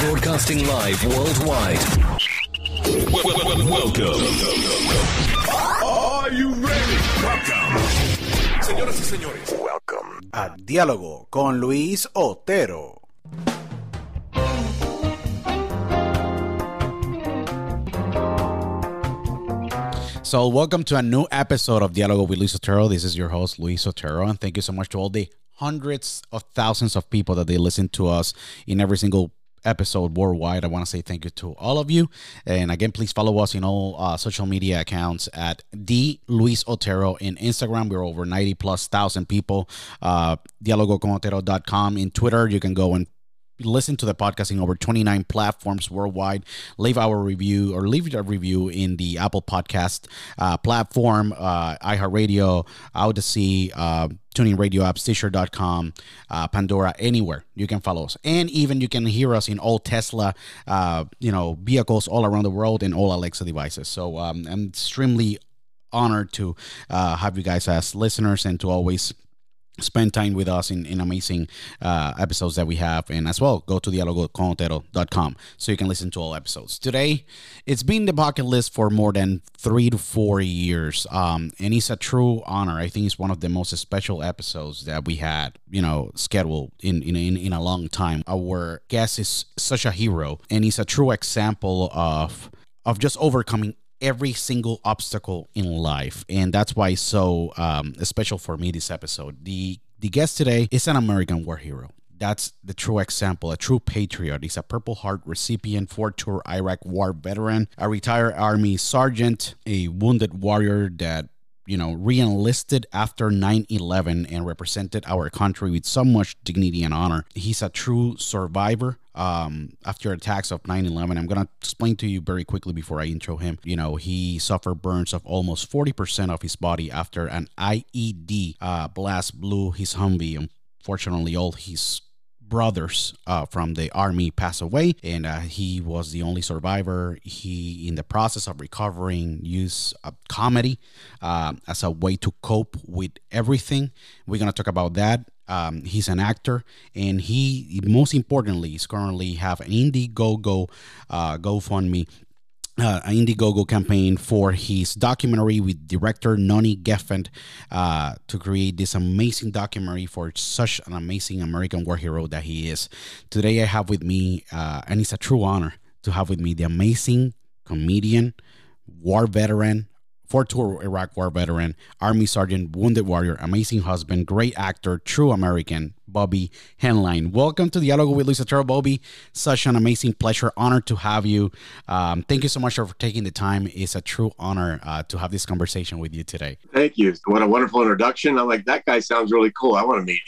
Broadcasting live worldwide. Welcome. Are you ready? Welcome. Señoras y señores, welcome. A Diálogo con Luis Otero. So, welcome to a new episode of Diálogo with Luis Otero. This is your host, Luis Otero, and thank you so much to all the hundreds of thousands of people that they listen to us in every single episode worldwide. I want to say thank you to all of you. And again, please follow us in all uh, social media accounts at D Luis Otero in Instagram. We're over 90 plus thousand people. Uh, dialogoconotero.com in Twitter. You can go and listen to the podcast in over 29 platforms worldwide. Leave our review or leave a review in the apple podcast uh, platform uh, iheartradio odyssey uh, TuneIn radio app stitcher.com uh, pandora anywhere you can follow us. And even you can hear us in all tesla uh, you know vehicles all around the world and all alexa devices. So um, i'm extremely honored to uh, have you guys as listeners and to always spend time with us in, in amazing uh, episodes that we have. And as well go to dialogoconotero.com so you can listen to all episodes. Today it's been the bucket list for more than three to four years. Um, and it's a true honor. I think it's one of the most special episodes that we had you know scheduled in in, in, in a long time. Our guest is such a hero and he's a true example of of just overcoming every single obstacle in life. And that's why it's so um, special for me this episode. The the guest today is an american war hero. That's the true example, a true patriot. He's a Purple Heart recipient, four tour Iraq war veteran, a retired Army sergeant, a wounded warrior that you know, re-enlisted after 9-11 and represented our country with so much dignity and honor. He's a true survivor um, after attacks of 9-11 i'm going to explain to you very quickly before i intro him. You know he suffered burns of almost 40% of his body after an ied uh, blast blew his humvee. Unfortunately all his brothers uh, from the army passed away and uh, he was the only survivor. He in the process of recovering used comedy uh, as a way to cope with everything. We're going to talk about that. Um, he's an actor and he most importantly is currently have an indiegogo uh, gofundme uh, an Indiegogo campaign for his documentary with director Nonny Geffen uh, to create this amazing documentary for such an amazing American war hero that he is. Today I have with me, uh, and it's a true honor to have with me the amazing comedian, war veteran, four tour Iraq War veteran, Army Sergeant, Wounded Warrior, amazing husband, great actor, true American, Bobby Henline. Welcome to Dialogo with Luis Otero, Bobby. Such an amazing pleasure, honor to have you. Um, thank you so much for taking the time. It's a true honor uh, to have this conversation with you today. Thank you. What a wonderful introduction. I'm like, that guy sounds really cool. I want to meet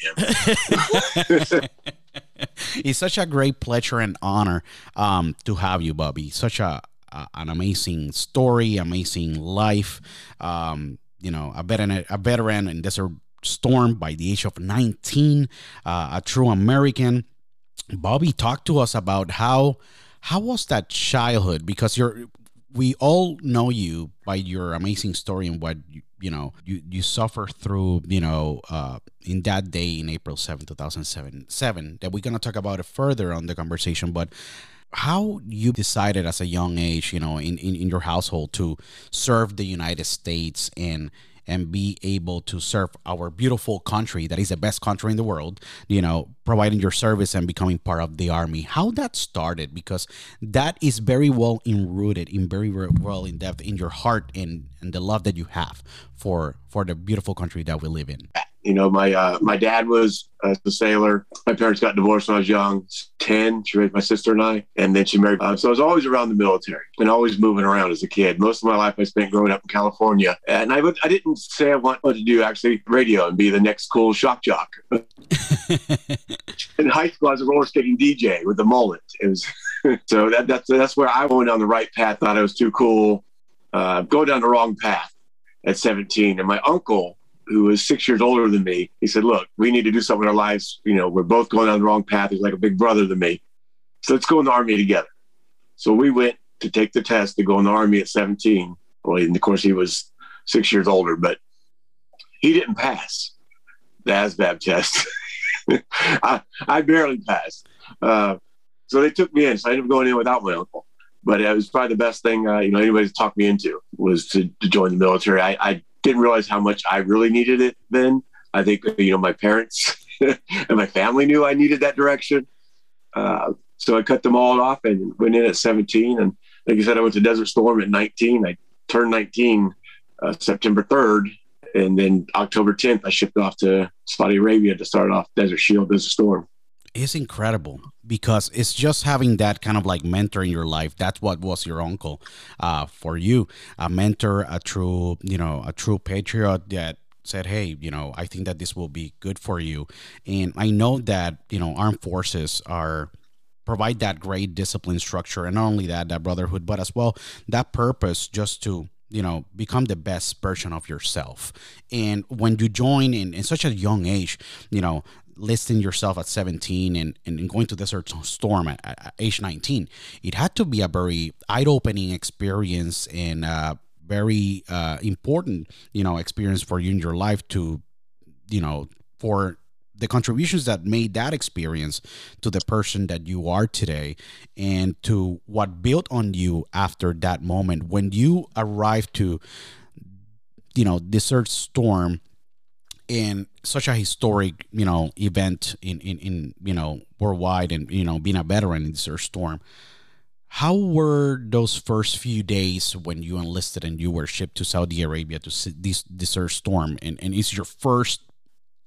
him. it's such a great pleasure and honor um, to have you, Bobby. Such a uh, an amazing story, amazing life. Um, you know, a veteran, a veteran in Desert Storm by the age of 19, uh, a true American. Bobby, talk to us about how how was that childhood? Because you're we all know you by your amazing story and what you, you know you you suffer through you know uh, in that day in April 7 2007 7 that we're going to talk about it further on the conversation but how you decided as a young age, you know, in, in, in your household to serve the United States and and be able to serve our beautiful country that is the best country in the world you know providing your service and becoming part of the army. How that started because that is very well enrooted in very, very well in depth in your heart and and the love that you have for for the beautiful country that we live in you know, my uh, my dad was uh, a sailor. My parents got divorced when I was young, ten. She raised my sister and I, and then she married. Uh, so I was always around the military and always moving around as a kid. Most of my life I spent growing up in California, and I would I didn't say I want to do actually radio and be the next cool shock jock. in high school, I was a roller skating DJ with the mullet. It was so that that's that's where I went on the right path. Thought I was too cool. Uh, go down the wrong path at 17, and my uncle who was six years older than me, he said, Look, we need to do something in our lives. You know, we're both going down the wrong path. He's like a big brother to me. So let's go in the army together. So we went to take the test to go in the army at 17. Well, and of course, he was six years older, but he didn't pass the ASVAB test. I, I barely passed. Uh, so they took me in. So I ended up going in without my uncle. But it was probably the best thing, uh, you know, anybody's talked me into was to, to join the military. I, I didn't realize how much I really needed it then. I think, you know, my parents and my family knew I needed that direction. Uh, so I cut them all off and went in at 17. And like I said, I went to Desert Storm at 19. I turned 19 uh, September 3rd. And then October 10th, I shipped off to Saudi Arabia to start off Desert Shield, Desert Storm. It's incredible because it's just having that kind of like mentor in your life. That's what was your uncle uh, for you, a mentor, a true, you know, a true patriot that said, "Hey, you know, I think that this will be good for you." And I know that you know armed forces are provide that great discipline structure, and not only that, that brotherhood, but as well that purpose just to you know become the best version of yourself and when you join in, in such a young age you know listing yourself at 17 and, and going to Desert Storm at, at age 19, it had to be a very eye-opening experience and uh, very uh, important, you know, experience for you in your life to, you know, for the contributions that made that experience to the person that you are today and to what built on you after that moment. When you arrived to you know desert storm in such a historic you know event in in, in you know worldwide and you know being a veteran in Desert Storm. How were those first few days when you enlisted and you were shipped to Saudi Arabia to see this Desert Storm? And, and is your first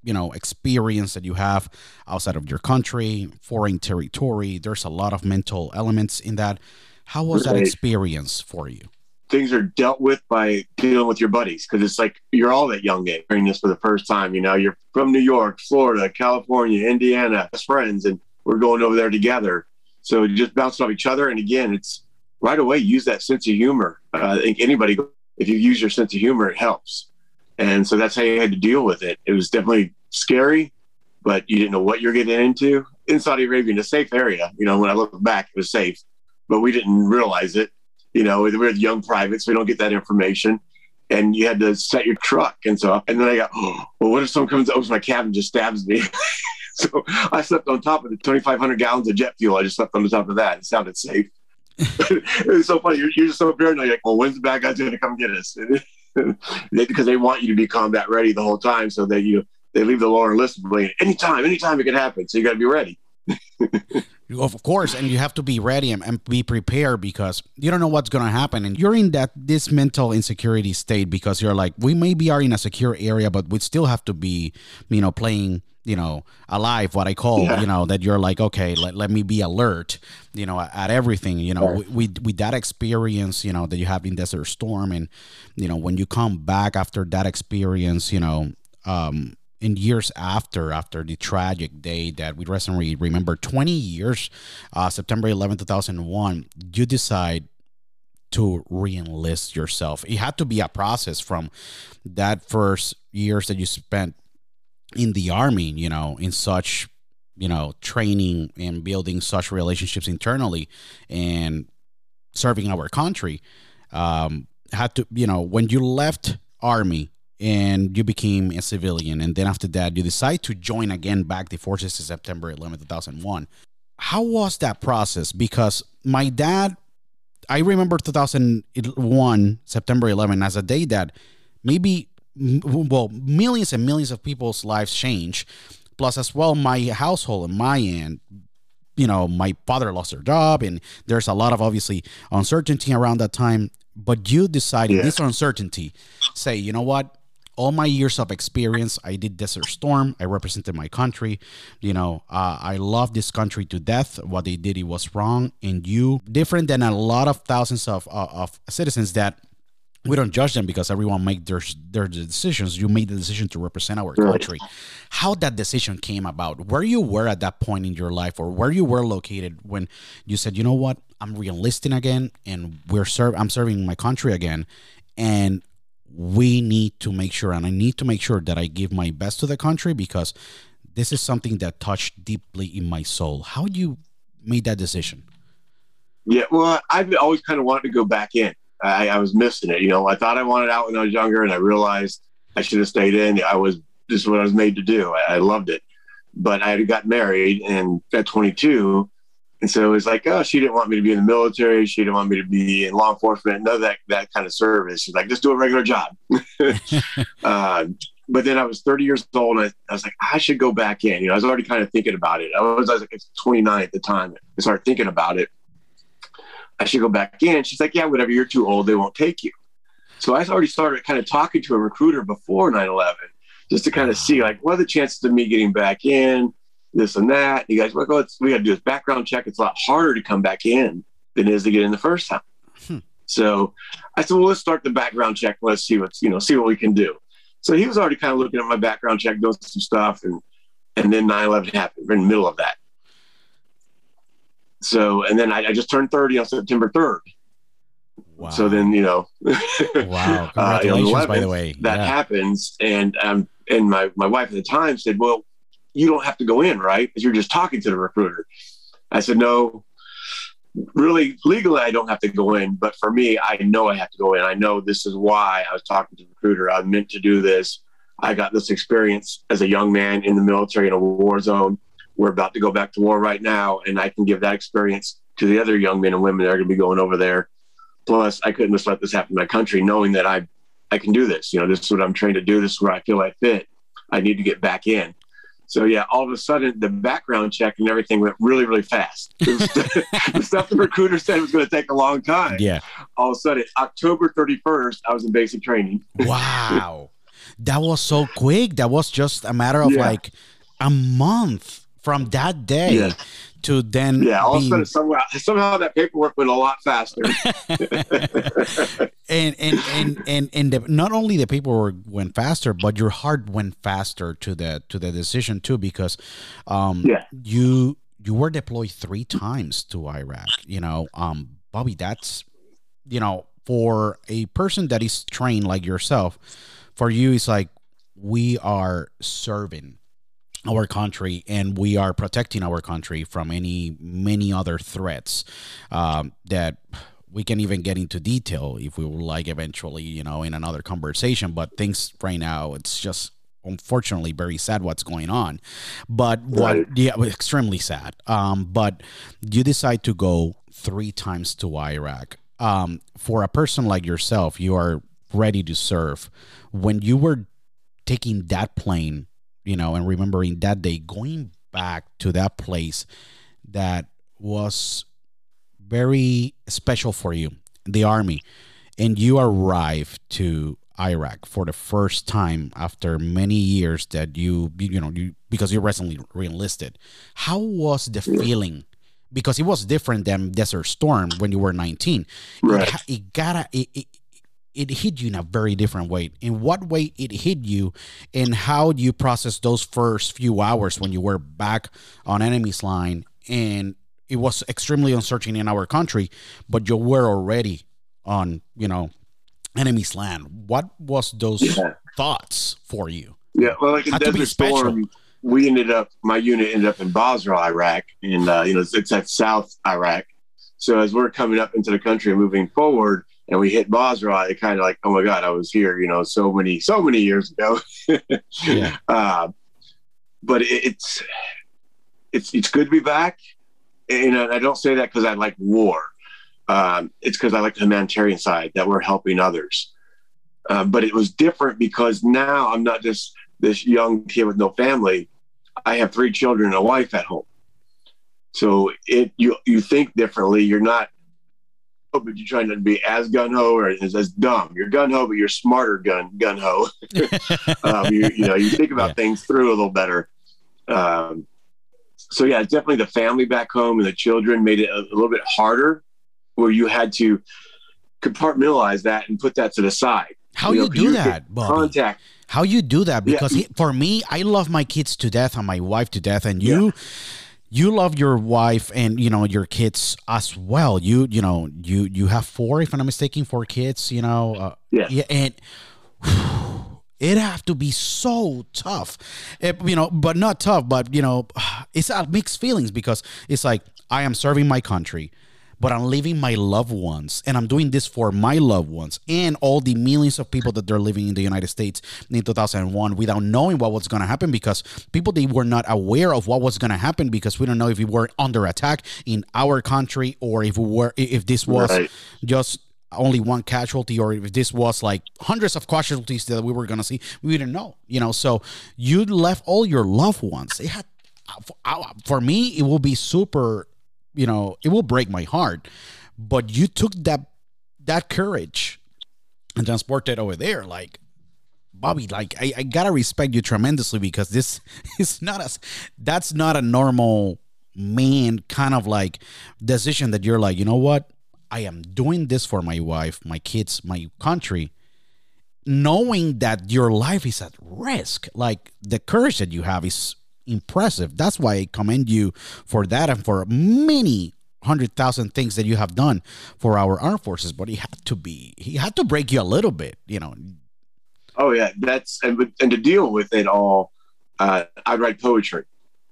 you know experience that you have outside of your country foreign territory? There's a lot of mental elements in that. How was that experience for you things are dealt with by dealing with your buddies because it's like you're all that young age hearing this for the first time. You know, you're from New York, Florida, California, Indiana, friends, and we're going over there together. So just bounce off each other. And again, it's right away use that sense of humor. Uh, I think anybody, if you use your sense of humor, it helps. And so that's how you had to deal with it. It was definitely scary, but you didn't know what you're getting into. In Saudi Arabia, in a safe area, you know, when I look back, it was safe, but we didn't realize it. You know, we're young privates, we don't get that information. And you had to set your truck. And so, and then I got, oh, well, what if someone comes, opens my cab and just stabs me? so I slept on top of the 2,500 gallons of jet fuel. I just slept on the top of that. It sounded safe. it was so funny. You're, you're just so paranoid. You're like, well, when's the bad guys going to come get us? because they want you to be combat ready the whole time, so that you they leave the lower list playing anytime, anytime it can happen. So you got to be ready. of course, and you have to be ready and, and be prepared because you don't know what's going to happen, and you're in that this mental insecurity state because you're like, we maybe are in a secure area, but we still have to be, you know, playing you know alive what i call yeah. you know that you're like okay let, let me be alert you know at, everything you know right. with with that experience you know that you have in desert storm and you know when you come back after that experience you know um in years after after the tragic day that we recently remember 20 years uh september 11 2001 you decide to re-enlist yourself. It had to be a process from that first years that you spent in the army, you know, in such, you know, training and building such relationships internally and serving our country, um, had to, you know, when you left army and you became a civilian, and then after that, you decide to join again back the forces in September 11, 2001. How was that process? Because my dad, I remember 2001, September 11, as a day that maybe well, millions and millions of people's lives change. Plus, as well, my household and my end, you know, my father lost their job, and there's a lot of obviously uncertainty around that time. But you decided yeah. this uncertainty, say, you know what? All my years of experience, I did Desert Storm. I represented my country. You know, uh, I love this country to death. What they did, it was wrong. And you, different than a lot of thousands of, uh, of citizens that we don't judge them because everyone make their their decisions. You made the decision to represent our country. How that decision came about, where you were at that point in your life, or where you were located when you said, you know what, I'm reenlisting again, and we're serve. I'm serving my country again, and we need to make sure, and I need to make sure that I give my best to the country because this is something that touched deeply in my soul. How you made that decision? Yeah, well, I've always kind of wanted to go back in. I, I, was missing it. You know, I thought I wanted out when I was younger, and I realized I should have stayed in. I was this is what I was made to do. I, I loved it, but I had got married and at 22, and so it was like, oh, she didn't want me to be in the military. She didn't want me to be in law enforcement. None of that that kind of service. She's like, just do a regular job. uh, but then I was 30 years old, and I, I, was like, I should go back in. You know, I was already kind of thinking about it. I was, I was like 29 at the time. I started thinking about it. I should go back in. She's like, yeah, whatever. You're too old. They won't take you. So I already started kind of talking to a recruiter before 9 11 just to kind of see like what are the chances of me getting back in, this and that. You guys, well, we got to do this background check. It's a lot harder to come back in than it is to get in the first time. Hmm. So I said, well, let's start the background check. Let's see what's, you know, see what we can do. So he was already kind of looking at my background check, doing some stuff. And, and then 9 11 happened. We're in the middle of that. So, and then I, I just turned 30 on September 3rd. Wow. So then, you know, wow. Uh, Congratulations, uh, 11th, by the way. That yeah. happens. And, um, and my, my wife at the time said, well, you don't have to go in, right? You're just talking to the recruiter. I said, no, really legally, I don't have to go in. But for me, I know I have to go in. I know this is why I was talking to the recruiter. I meant to do this. I got this experience as a young man in the military in a war zone we're about to go back to war right now, and I can give that experience to the other young men and women that are going to be going over there. Plus, I couldn't just let this happen in my country, knowing that I I can do this. You know, this is what I'm trained to do. This is where I feel I fit. I need to get back in. So yeah, all of a sudden the background check and everything went really, really fast. the stuff the recruiter said was going to take a long time. Yeah. All of a sudden, October 31st, I was in basic training. Wow. that was so quick. That was just a matter of yeah. like a month from that day yeah. To then yeah all of a sudden somehow, somehow that paperwork went a lot faster and and and and, and the, not only the paperwork went faster but your heart went faster to the to the decision too because um yeah. you you were deployed three times to Iraq. You know, um, Bobby, that's you know, for a person that is trained like yourself, for you, it's like we are serving our country and we are protecting our country from any many other threats um, that we can even get into detail if we would like eventually you know in another conversation but things right now it's just unfortunately very sad what's going on. But what Right. yeah extremely sad. Um but you decide to go three times to iraq. Um for a person like yourself you are ready to serve. When you were taking that plane you know and remembering that day going back to that place that was very special for you the army and you arrived to Iraq for the first time after many years that you you know you because you recently reenlisted. How was the feeling? Because it was different than Desert Storm when you were 19. Right. It, it gotta it, it it hit you in a very different way. In what way it hit you, and how do you process those first few hours when you were back on enemy's line and it was extremely uncertain in our country, but you were already on you know enemy's land. What was those Yeah. thoughts for you? Yeah, well, like in Desert. Storm, we ended up, my unit ended up in Basra, Iraq, and uh, you know it's, it's at South Iraq. So as we're coming up into the country and moving forward, and we hit Basra, it kind of like, oh my God, I was here, you know, so many, so many years ago. Yeah. uh, but it, it's it's it's good to be back, and I don't say that because I like war. Um, it's because I like the humanitarian side that we're helping others. Uh, but it was different because now I'm not just this young kid with no family. I have three children and a wife at home. So it you you think differently. You're not, but you're trying to be as gun ho or as, as dumb. You're gun ho, but you're smarter gun gun ho. um, you you know you think about Yeah. things through a little better. Um, so yeah, definitely the family back home and the children made it a, a little bit harder, where you had to compartmentalize that and put that to the side. How You you, do you that, Bobby? Contact How you do that? Yeah. Because he, for me, I love my kids to death and my wife to death, and you, you love your wife and you know your kids as well. You you know you you have four, if I'm not mistaken, four kids. You know, uh, Yeah. yeah, and it have to be so tough, Eh, you know, but not tough, but you know, it's a mixed feelings because it's like I am serving my country. But I'm leaving my loved ones, and I'm doing this for my loved ones and all the millions of people that they're living in the United States in 2001 without knowing what was going to happen because people they were not aware of what was going to happen because we don't know if we were under attack in our country or if we were if this was Right. just only one casualty or if this was like hundreds of casualties that we were going to see. We didn't know you know? So you left all your loved ones. It had uh, for, uh, for me it will be super you know it will break my heart but you took that that courage and transported over there like Bobby, like I, I gotta respect you tremendously because this is not a that's not a normal man kind of like decision that you're like, you know what? I am doing this for my wife, my kids, my country, knowing that your life is at risk. Like the courage that you have is impressive. That's why I commend you for that and for many hundred thousand things that you have done for our armed forces. But he had to be, he had to break you a little bit, you know. Oh yeah, that's and, and to deal with it all, uh, I'd write poetry.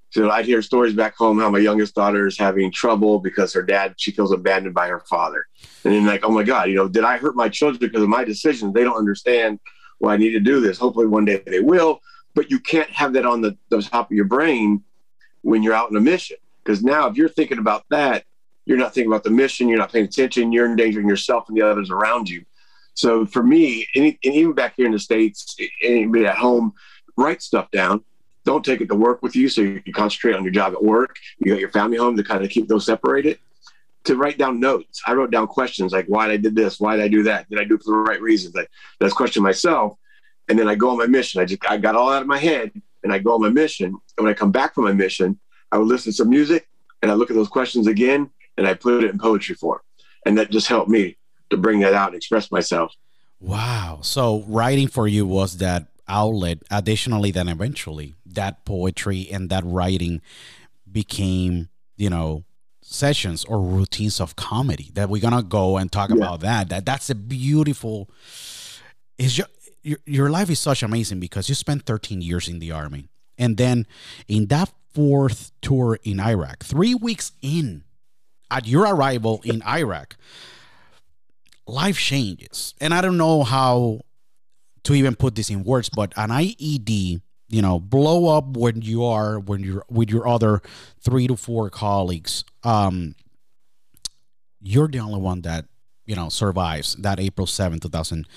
So I'd hear stories back home how my youngest daughter is having trouble because her dad she feels abandoned by her father, and then like oh my god, you know, did I hurt my children because of my decisions? They don't understand why I need to do this. Hopefully one day they will, but you can't have that on the, the top of your brain when you're out on a mission because now if you're thinking about that, you're not thinking about the mission. You're not paying attention. You're endangering yourself and the others around you. So for me, any, and even back here in the States, anybody at home, write stuff down. Don't take it to work with you so you can concentrate on your job at work. You got your family home to kind of keep those separated. To write down notes. I wrote down questions like why did I did this? Why did I do that? Did I do it for the right reasons? I, that's question myself. And then I go on my mission. I just I got all out of my head and I go on my mission. And when I come back from my mission, I would listen to some music and I look at those questions again and I put it in poetry form. And that just helped me to bring that out and express myself. Wow. So writing for you was that outlet. Additionally, then eventually that poetry and that writing became you know, sessions or routines of comedy that we're gonna go and talk Yeah. about that. That that's a beautiful. It's just your your life is such amazing because you spent 13 years in the army, and then in that fourth tour in Iraq, three weeks in, at your arrival in Iraq, life changes, and I don't know how to even put this in words, but an IED, you know, blow up when you are when you're with your other three to four colleagues. Um, you're the only one that you know survives. That April seventh, two thousand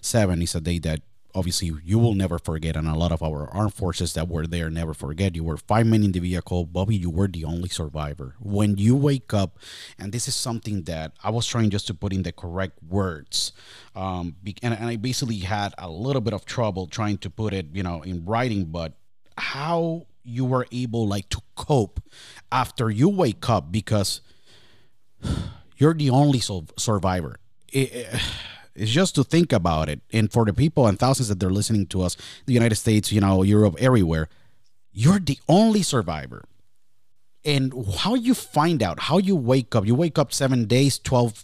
seven, is a day that obviously you will never forget, and a lot of our armed forces that were there never forget. You were five men in the vehicle, Bobby. You were the only survivor. When you wake up, and this is something that I was trying just to put in the correct words, um, and, and I basically had a little bit of trouble trying to put it, you know, in writing, but how you were able like to cope after you wake up because you're the only sur- survivor. It- it- it's just to think about it, and for the people and thousands that they're listening to us, the United States, you know, Europe, everywhere, you're the only survivor. And how you find out, how you wake up, you wake up seven days, twelve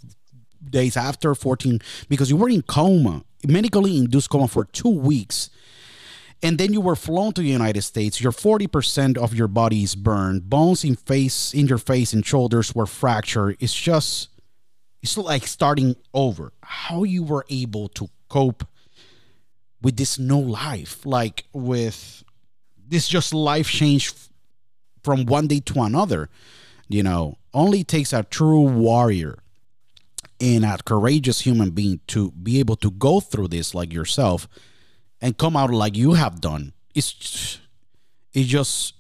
days after, fourteen, because you were in coma, medically induced coma for two weeks and then you were flown to the United States. Your forty percent of your body is burned. Bones in face, in your face and shoulders were fractured. It's just, it's like starting over. How you were able to cope with this new life, like with this just life change from one day to another. You know, only takes a true warrior and a courageous human being to be able to go through this like yourself and come out like you have done. It's it's just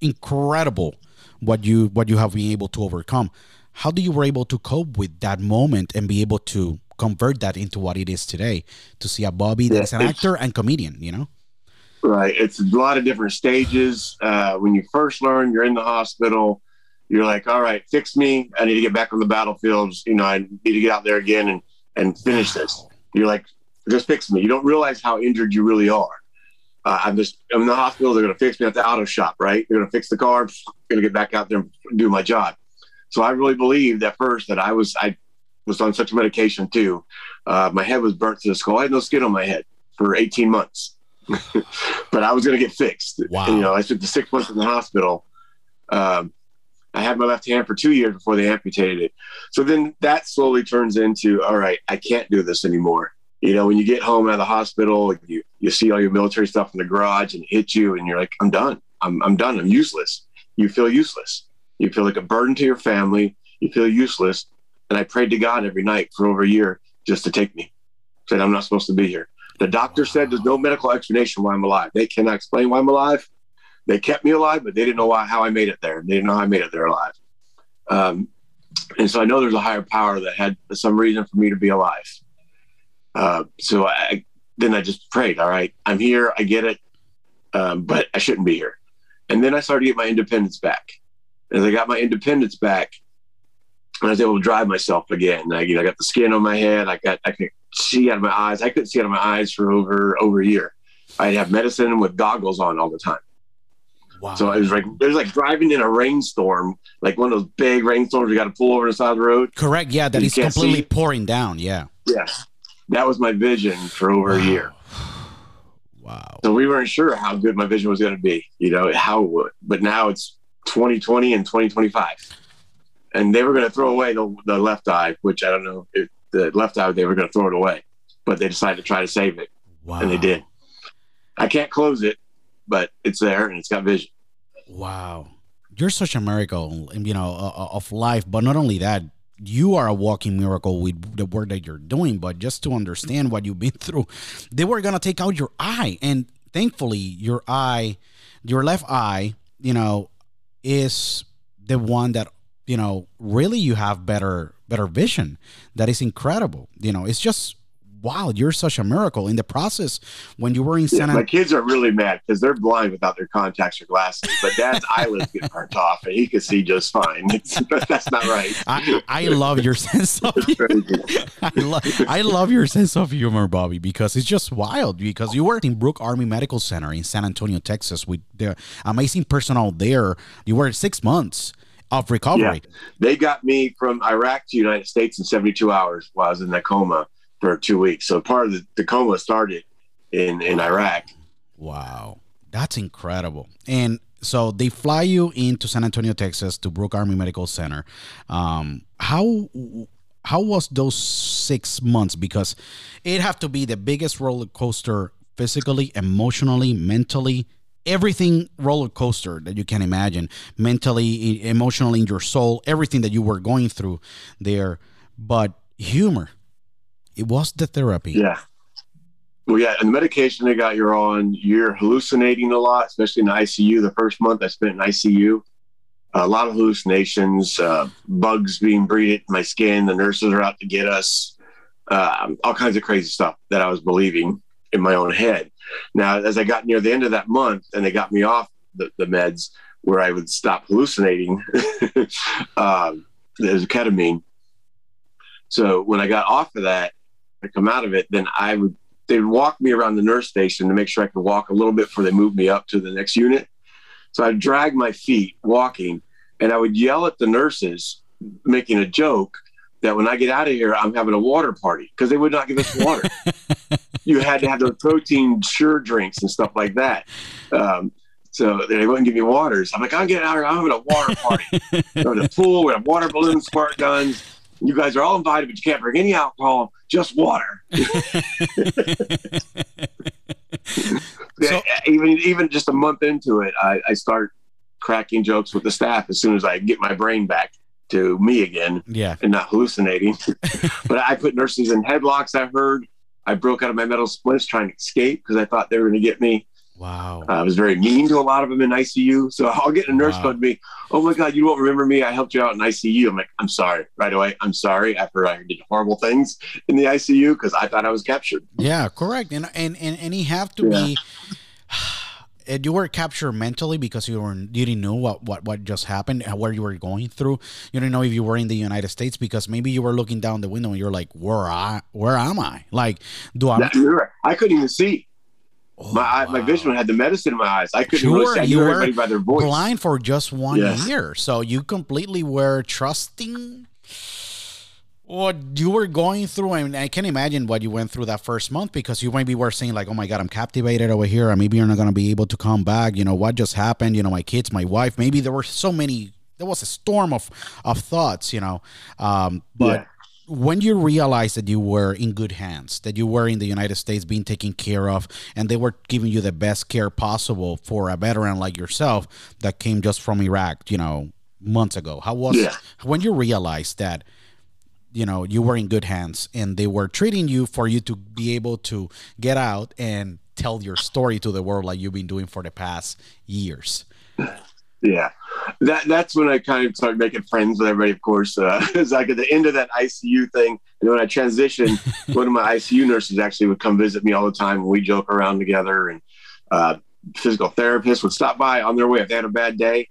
incredible what you what you have been able to overcome. How do you were able to cope with that moment and be able to convert that into what it is today? To see a Bobby that Yeah, is an actor and comedian, you know? Right. It's a lot of different stages. Uh, when you first learn, you're in the hospital. You're like, all right, fix me. I need to get back on the battlefields. You know, I need to get out there again and, and finish this. You're like, just fix me. You don't realize how injured you really are. Uh, I'm just, I'm in the hospital. They're going to fix me at the auto shop, right? They're going to fix the car. going to get back out there and do my job. So I really believed at first that I was, I was on such medication too. Uh, my head was burnt to the skull. I had no skin on my head for 18 months. but I was going to get fixed. Wow. You know, I spent the six months in the hospital. Um, I had my left hand for two years before they amputated it. So then that slowly turns into, all right, I can't do this anymore. You know, when you get home out of the hospital, you, you see all your military stuff in the garage and it hits you and you're like, I'm done. I'm, I'm done. I'm useless. You feel useless. You feel like a burden to your family. You feel useless. And I prayed to God every night for over a year just to take me. Said, I'm not supposed to be here. The doctor said there's no medical explanation why I'm alive. They cannot explain why I'm alive. They kept me alive, but they didn't know why, how I made it there. They didn't know how I made it there alive. Um, and so I know there's a higher power that had some reason for me to be alive. Uh, so I, then I just prayed, all right, I'm here. I get it. Um, but I shouldn't be here. And then I started to get my independence back. As I got my independence back, I was able to drive myself again. I, you know, I got the skin on my head. I got, I could see out of my eyes. I couldn't see out of my eyes for over over a year. I'd have medicine with goggles on all the time. Wow. So it was like it was like driving in a rainstorm, like one of those big rainstorms you got to pull over the side of the road. Correct. Yeah, that is completely see. pouring down. Yeah. Yeah, that was my vision for over a year. Wow. So we weren't sure how good my vision was going to be, you know, how it would. But now it's 2020 and 2025, and they were going to throw away the, the left eye, which I don't know if the left eye they were going to throw it away, but they decided to try to save it, Wow. and they did. I can't close it, but it's there and it's got vision. Wow. You're such a miracle, you know, of life. But not only that, you are a walking miracle with the work that you're doing. But just to understand what you've been through, they were gonna take out your eye, and thankfully, your eye, your left eye, you know, is the one that you know really you have better better vision. That is incredible. You know, it's just wow. You're such a miracle in the process. When you were in Yeah, San my kids are really mad because they're blind without their contacts or glasses. But Dad's eyelids get burnt off, and he can see just fine. That's not right. I, I love your sense of humor. I, lo- I love your sense of humor, Bobby, because it's just wild. Because you worked in Brooke Army Medical Center in San Antonio, Texas, with the amazing personnel there. You were six months of recovery. Yeah. They got me from Iraq to United States in 72 hours while I was in that coma for two weeks. So part of the, the coma started in, in Iraq. Wow. That's incredible. And so they fly you into San Antonio, Texas to Brooke Army Medical Center. Um, how how was those six months? Because it have to be the biggest roller coaster physically, emotionally, mentally, everything roller coaster that you can imagine, mentally, emotionally, in your soul, everything that you were going through there. But humor, it was the therapy. Yeah. Well, yeah, and the medication they got you're on, you're hallucinating a lot, especially in the ICU. The first month I spent in ICU, a lot of hallucinations, uh, bugs being breeded in my skin. The nurses are out to get us, uh, all kinds of crazy stuff that I was believing in my own head. Now, as I got near the end of that month and they got me off the, the meds where I would stop hallucinating, um, there's ketamine. So when I got off of that, I come out of it, then I would they'd walk me around the nurse station to make sure I could walk a little bit before they moved me up to the next unit. So I'd drag my feet walking and I would yell at the nurses, making a joke that when I get out of here, I'm having a water party because they would not give us water. you had to have those protein sure drinks and stuff like that. Um, so they wouldn't give me waters. I'm like, I'm getting out of here. I'm having a water party. Go to the pool. We have water balloons, squirt guns. You guys are all invited, but you can't bring any alcohol, just water. so, even even just a month into it, I, I start cracking jokes with the staff as soon as I get my brain back to me again. Yeah. And not hallucinating. but I put nurses in headlocks, I heard. I broke out of my metal splints trying to escape because I thought they were going to get me. Wow. Uh, I was very mean to a lot of them in ICU. So I'll get a nurse wow. to me, Oh my God, you won't remember me. I helped you out in ICU. I'm like, I'm sorry. Right away. I'm sorry after I did horrible things in the ICU because I thought I was captured. Yeah, correct. And and and, and he have to yeah. be and you were captured mentally because you were you didn't know what, what what just happened where you were going through you didn't know if you were in the united states because maybe you were looking down the window and you're like where i where am i like do i i couldn't even see oh, my wow. my vision had the medicine in my eyes. I couldn't you really see. I you knew were everybody by their voice. Blind for just one yes. year, so you completely were trusting what you were going through. I mean, I can imagine what you went through that first month because you maybe were saying like, "Oh my God, I'm captivated over here. and maybe you're not gonna be able to come back." You know what just happened? You know, my kids, my wife. Maybe there were so many. There was a storm of of thoughts. You know, um, but. Yeah when you realized that you were in good hands, that you were in the United States being taken care of, and they were giving you the best care possible for a veteran like yourself that came just from Iraq, you know, months ago. How was yeah. when you realized that you know you were in good hands and they were treating you for you to be able to get out and tell your story to the world like you've been doing for the past years yeah that that's when i kind of started making friends with everybody of course uh, it's like at the end of that icu thing and when i transitioned one of my icu nurses actually would come visit me all the time and we joke around together and uh, physical therapists would stop by on their way if they had a bad day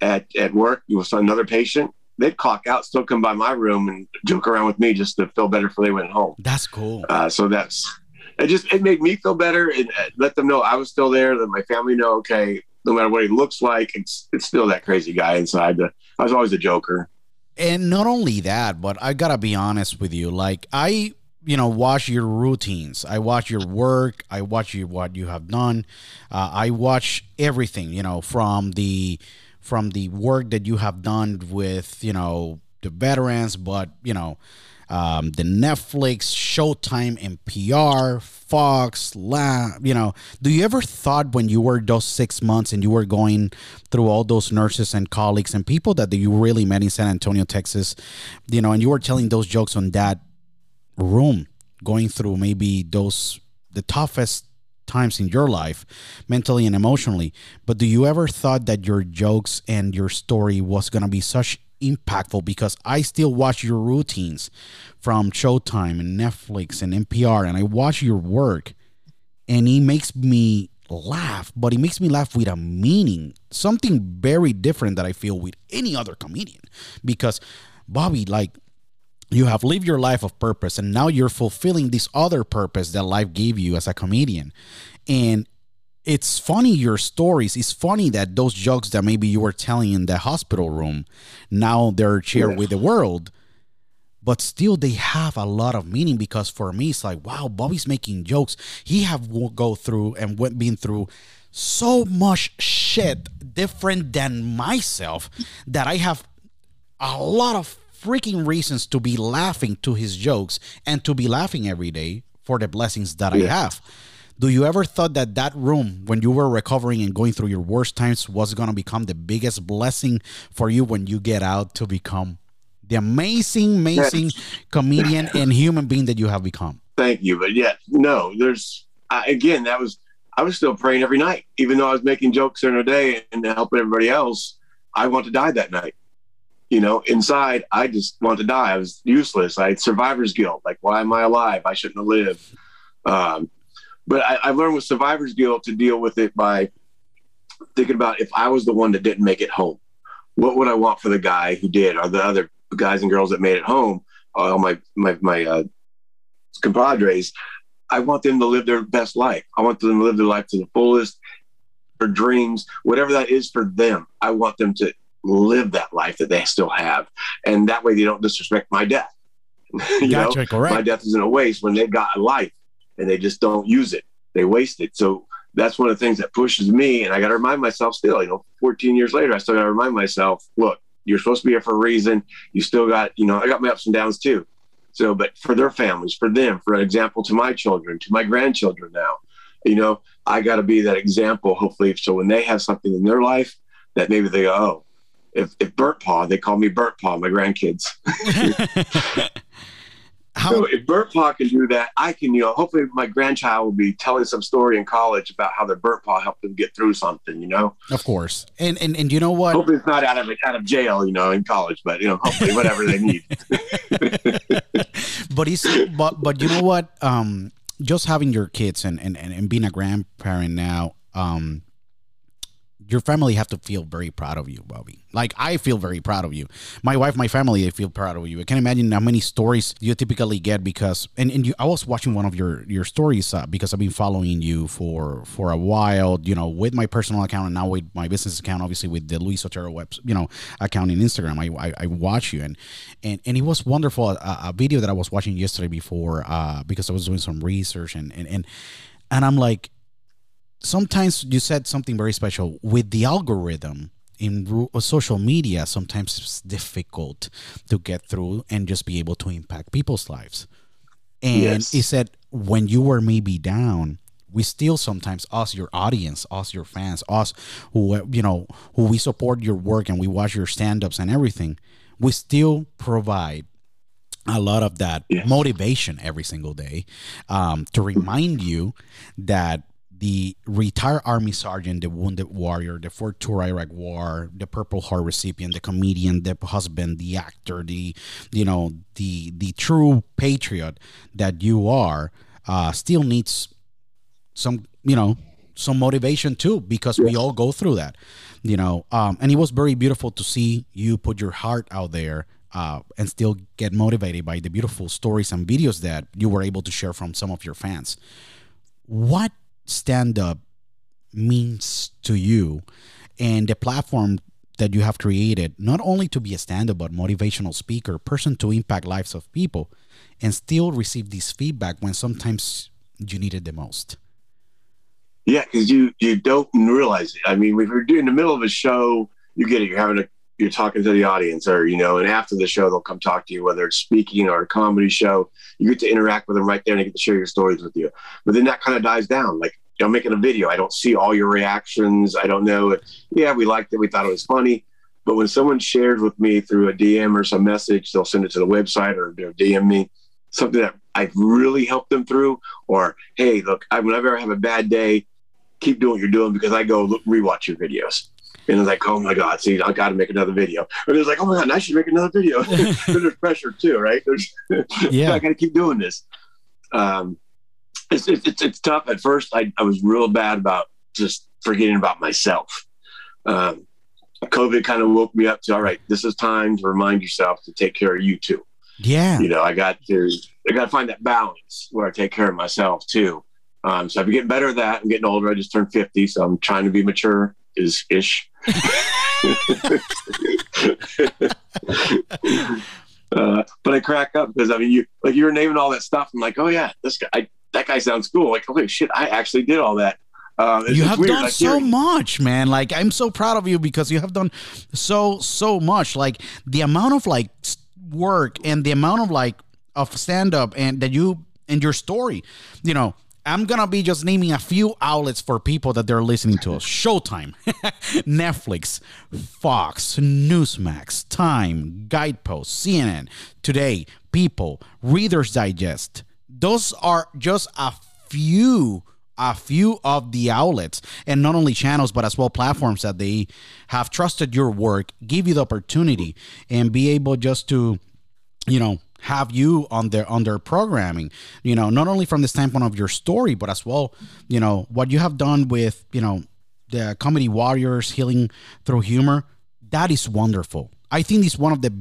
at, at work you saw another patient they'd clock out, still come by my room and joke around with me just to feel better before they went home. That's cool. Uh, so that's it. Just it made me feel better and uh, let them know I was still there. Let my family know, okay, no matter what he looks like, it's it's still that crazy guy inside. The, I was always a joker. And not only that, but I gotta be honest with you. Like I you know watch your routines i watch your work i watch you what you have done uh, i watch everything you know from the from the work that you have done with you know the veterans, but you know um, the Netflix, Showtime, NPR, Fox, La, you know, do you ever thought when you were those six months and you were going through all those nurses and colleagues and people that you really met in San Antonio, Texas, you know, and you were telling those jokes on that room, going through maybe those the toughest times in your life mentally and emotionally. But do you ever thought that your jokes and your story was going to be such impactful because I still watch your routines from Showtime and Netflix and NPR and I watch your work and it makes me laugh, but it makes me laugh with a meaning, something very different that I feel with any other comedian. Because Bobby, like you have lived your life of purpose and now you're fulfilling this other purpose that life gave you as a comedian and it's funny your stories. It's funny that those jokes that maybe you were telling in the hospital room, now they're shared Yeah. with the world. But still, they have a lot of meaning because for me, it's like, wow, Bobby's making jokes. He have go through and went been through so much shit different than myself that I have a lot of freaking reasons to be laughing to his jokes and to be laughing every day for the blessings that I have. Do you ever thought that that room when you were recovering and going through your worst times was going to become the biggest blessing for you when you get out to become the amazing amazing comedian and human being that you have become? Thank you, but yet no. There's I, again that was I was still praying every night, even though I was making jokes during the day and helping everybody else. I want to die that night. You know, inside I just want to die. I was useless. I had survivor's guilt. Like, why am I alive? I shouldn't have lived. Um, but I, I learned with survivor's guilt to deal with it by thinking about if I was the one that didn't make it home, what would I want for the guy who did, or the other guys and girls that made it home? All my my my uh, compadres. I want them to live their best life. I want them to live their life to the fullest. Their dreams, whatever that is for them, I want them to live that life that they still have, and that way they don't disrespect my death. you know? Gotcha, correct. my death isn't a waste when they've got a life and they just don't use it. They waste it. So that's one of the things that pushes me. And I got to remind myself still, you know, 14 years later, I still got to remind myself, look, you're supposed to be here for a reason. You still got, you know, I got my ups and downs too. So, but for their families, for them, for an example to my children, to my grandchildren now, you know, I got to be that example, hopefully. So when they have something in their life that maybe they go, oh, if, if Burt Paw, they call me Burt Paw, my grandkids. How So if Bert Paw can do that, I can, you know, hopefully my grandchild will be telling some story in college about how their Bert Paw helped them get through something, you know. of course. And and and you know what? Hopefully it's not out of out of jail, you know, in college, but you know, hopefully whatever they need. but it's but but you know what um just having your kids and and, and, and being a grandparent now um your family have to feel very proud of you bobby. Like i feel very proud of you. My wife my family they feel proud of you. I can imagine how many stories you typically get because and, and you i was watching one of your your stories uh, because i've been following you for for a while you know with my personal account and now with my business account obviously with the luis otero web you know account in instagram. I i, I watch you and and and it was wonderful a, a video that i was watching yesterday before uh because i was doing some research and and and, and i'm like sometimes you said something very special. With the algorithm in uh, social media sometimes it's difficult to get through and just be able to impact people's lives. And Yes. he said when you were maybe down we still sometimes us your audience us your fans us who uh, you know who we support your work and we watch your stand-ups and everything we still provide a lot of that motivation every single day um, to remind you that the retired army sergeant, the wounded warrior, the Fort Tour Iraq War, the Purple Heart recipient, the comedian, the husband, the actor, the you know the the true patriot that you are, uh, still needs some you know some motivation too because we all go through that you know um, and it was very beautiful to see you put your heart out there uh, and still get motivated by the beautiful stories and videos that you were able to share from some of your fans. What stand up means to you and the platform that you have created not only to be a stand-up but motivational speaker person to impact lives of people and still receive this feedback when sometimes you need it the most Yeah, because you you don't realize it. I mean, if you're doing the middle of a show, you get it. You're having a you're talking to the audience, or you know, and after the show, they'll come talk to you, whether it's speaking or a comedy show. You get to interact with them right there, and they get to share your stories with you. But then that kind of dies down. Like I'm making a video, I don't see all your reactions. I don't know. Yeah, we liked it. We thought it was funny. But when someone shares with me through a DM or some message, they'll send it to the website or DM me something that I've really helped them through. Or hey, look, I, whenever I have a bad day, keep doing what you're doing because I go look, rewatch your videos. And it's like, oh my God, see, I got to make another video. And it's like, oh my God, I should make another video. There's pressure too, right? There's, Yeah. I got to keep doing this. Um, it's, it's, it's, it's tough. At first, I, I was real bad about just forgetting about myself. Um, COVID kind of woke me up to, all right, this is time to remind yourself to take care of you too yeah you know, I got to I got to find that balance where I take care of myself too. Um, so I've been getting better at that. I'm getting older. I just turned 50, so I'm trying to be mature is ish. uh, but I crack up because I mean, you like you were naming all that stuff. I'm like, oh yeah, this guy, I, that guy sounds cool. Like, holy shit, I actually did all that. Uh, you have weird, done like so much, man. Like, I'm so proud of you because you have done so so much. Like the amount of like work and the amount of like of stand up and that you and your story, you know, I'm gonna be just naming a few outlets for people that they're listening to us. Showtime, Netflix, Fox, Newsmax, Time, Guidepost, CNN, Today, People, Reader's Digest. Those are just a few a few of the outlets and not only channels but as well platforms that they have trusted your work give you the opportunity and be able just to you know have you on their on their programming you know not only from the standpoint of your story but as well you know what you have done with you know the comedy warriors healing through humor. That is wonderful. I think it's one of the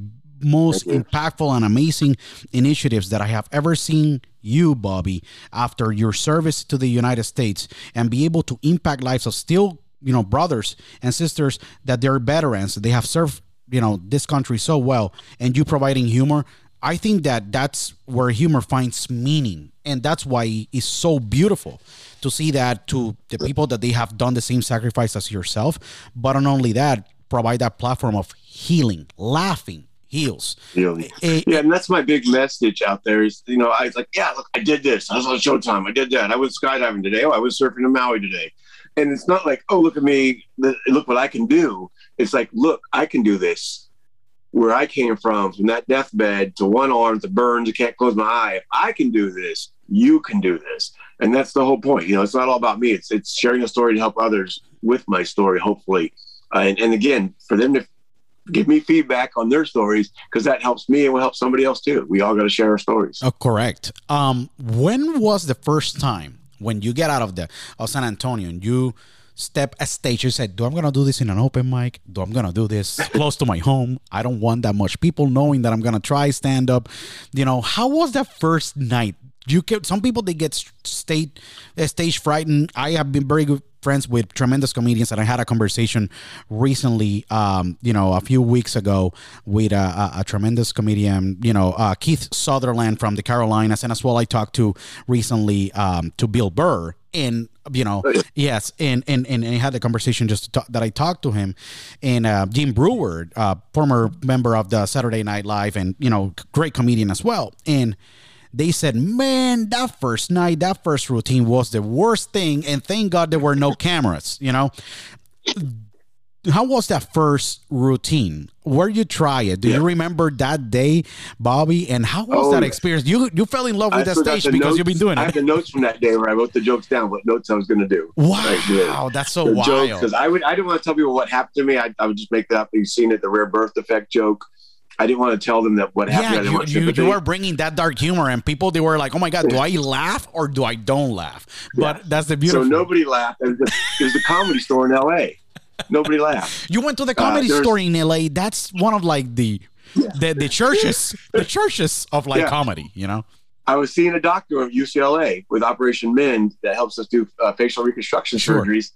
most impactful and amazing initiatives that i have ever seen you bobby after your service to the united states and be able to impact lives of still you know brothers and sisters that they're veterans. They have served you know this country so well. And you providing humor I think that that's where humor finds meaning, and that's why it's so beautiful to see that to the people that they have done the same sacrifice as yourself, but not only that, provide that platform of healing, laughing, heals. Healing. Eh, yeah, and that's my big message out there is, you know, I was like, yeah, look, I did this. I was on Showtime. I did that. I was skydiving today. Oh, I was surfing in Maui today. And it's not like, oh, look at me. Look what I can do. It's like, look, I can do this where I came from, from that deathbed to one arm to burns, I can't close my eye. If I can do this, you can do this. And that's the whole point. You know, it's not all about me. It's it's sharing a story to help others with my story, hopefully. Uh, and, and again, for them to give me feedback on their stories because that helps me and will help somebody else too. We all got to share our stories. Oh, correct. Um, when was the first time when you get out of the of San Antonio and you step a stage. You said, "Do I'm gonna do this in an open mic? Do I'm gonna do this close to my home? I don't want that much people knowing that I'm gonna try stand up." You know, how was that first night? You get some people they get state uh, stage frightened. I have been very good friends with tremendous comedians, and I had a conversation recently, um, you know, a few weeks ago with a, a, a tremendous comedian, you know, uh, Keith Sutherland from the Carolinas, and as well I talked to recently um, to Bill Burr, and you know yes and and and, I had the conversation just talk, that i talked to him and uh, jim breuer uh, former member of the saturday night live and you know great comedian as well and they said man that first night that first routine was the worst thing and thank god there were no cameras you know how was that first routine? Where you try it? Do yeah. you remember that day, Bobby? And how was oh, that experience? You you fell in love with I that stage because notes. you've been doing it. I have the notes from that day where I wrote the jokes down, what notes I was going to do. Wow, that's so the wild. Because I would I didn't want to tell people what happened to me. I, I would just make that up. You've seen it, the rare birth defect joke. I didn't want to tell them that what happened. Yeah, you, you, you, were bringing that dark humor, and people they were like, "Oh my god, do I laugh or do I don't laugh?" But yeah. that's the beautiful. So nobody laughed. It was, it was the comedy store in L.A. Nobody laughed. You went to the comedy uh, store in LA. That's one of like the yeah. the, the churches, the churches of like yeah. comedy. You know. I was seeing a doctor of UCLA with Operation Mend that helps us do uh, facial reconstruction sure. surgeries.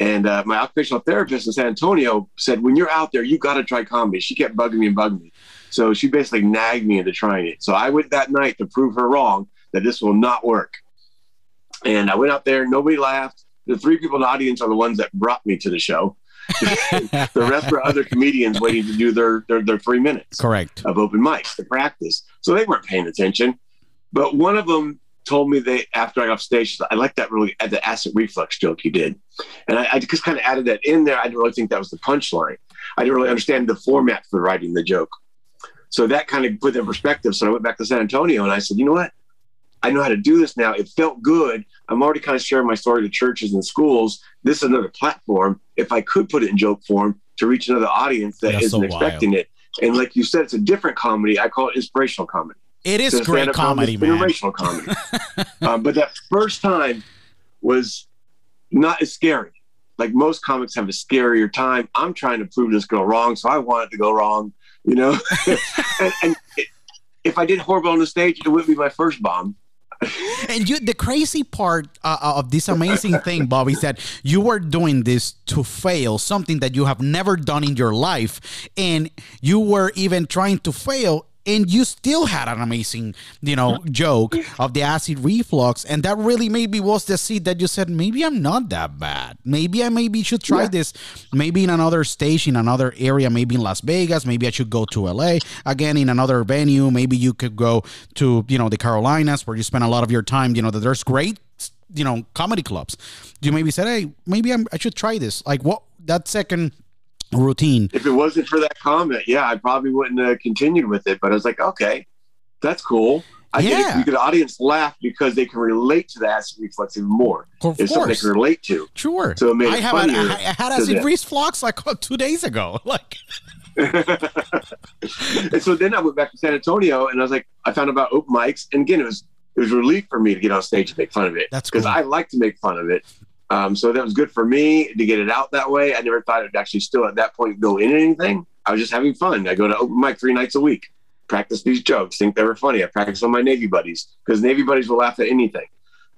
And uh, my occupational therapist in San Antonio said, when you're out there, you got to try comedy. She kept bugging me and bugging me. So she basically nagged me into trying it. So I went that night to prove her wrong that this will not work. And I went out there, nobody laughed. The three people in the audience are the ones that brought me to the show. the rest were other comedians waiting to do their, their, their three minutes correct of open mics to practice. So they weren't paying attention. But one of them told me they after I got off stage, I like that really the acid reflux joke you did, and I, I just kind of added that in there. I didn't really think that was the punchline. I didn't really understand the format for writing the joke. So that kind of put in perspective. So I went back to San Antonio and I said, you know what? I know how to do this now. It felt good. I'm already kind of sharing my story to churches and schools. This is another platform. If I could put it in joke form to reach another audience that not so expecting it. And like you said, it's a different comedy. I call it inspirational comedy. It is great comedy, man. Inspirational comedy. um, but that first time was not as scary. Like most comics have a scarier time. I'm trying to prove this girl wrong, so I want it to go wrong, you know. and, and if I did horrible on the stage, it wouldn't be my first bomb and you, the crazy part uh, of this amazing thing, Bob, is that you were doing this to fail something that you have never done in your life, and you were even trying to fail and you still had an amazing, you know, joke of the acid reflux, and that really maybe was the seed that you said, maybe I'm not that bad. Maybe I maybe should try yeah. this. Maybe in another stage, in another area, maybe in Las Vegas. Maybe I should go to LA again in another venue. Maybe you could go to you know the Carolinas where you spend a lot of your time. You know that there's great you know comedy clubs. You maybe said, hey, maybe I'm, I should try this. Like what that second routine. If it wasn't for that comment, yeah, I probably wouldn't have continued with it. But I was like, okay, that's cool. I yeah. think the audience laugh because they can relate to the acid reflux even more. Of it's something they can relate to. Sure. So it made I it have funnier. I, I had acid reflux like two days ago. Like. and so then I went back to San Antonio and I was like, I found about open mics, and again, it was it was relief for me to get on stage and make fun of it. That's because cool. I like to make fun of it. Um, so that was good for me to get it out that way. I never thought it would actually still at that point go in anything. I was just having fun. I go to open mic three nights a week, practice these jokes, think they were funny. I practice on my Navy buddies because Navy buddies will laugh at anything.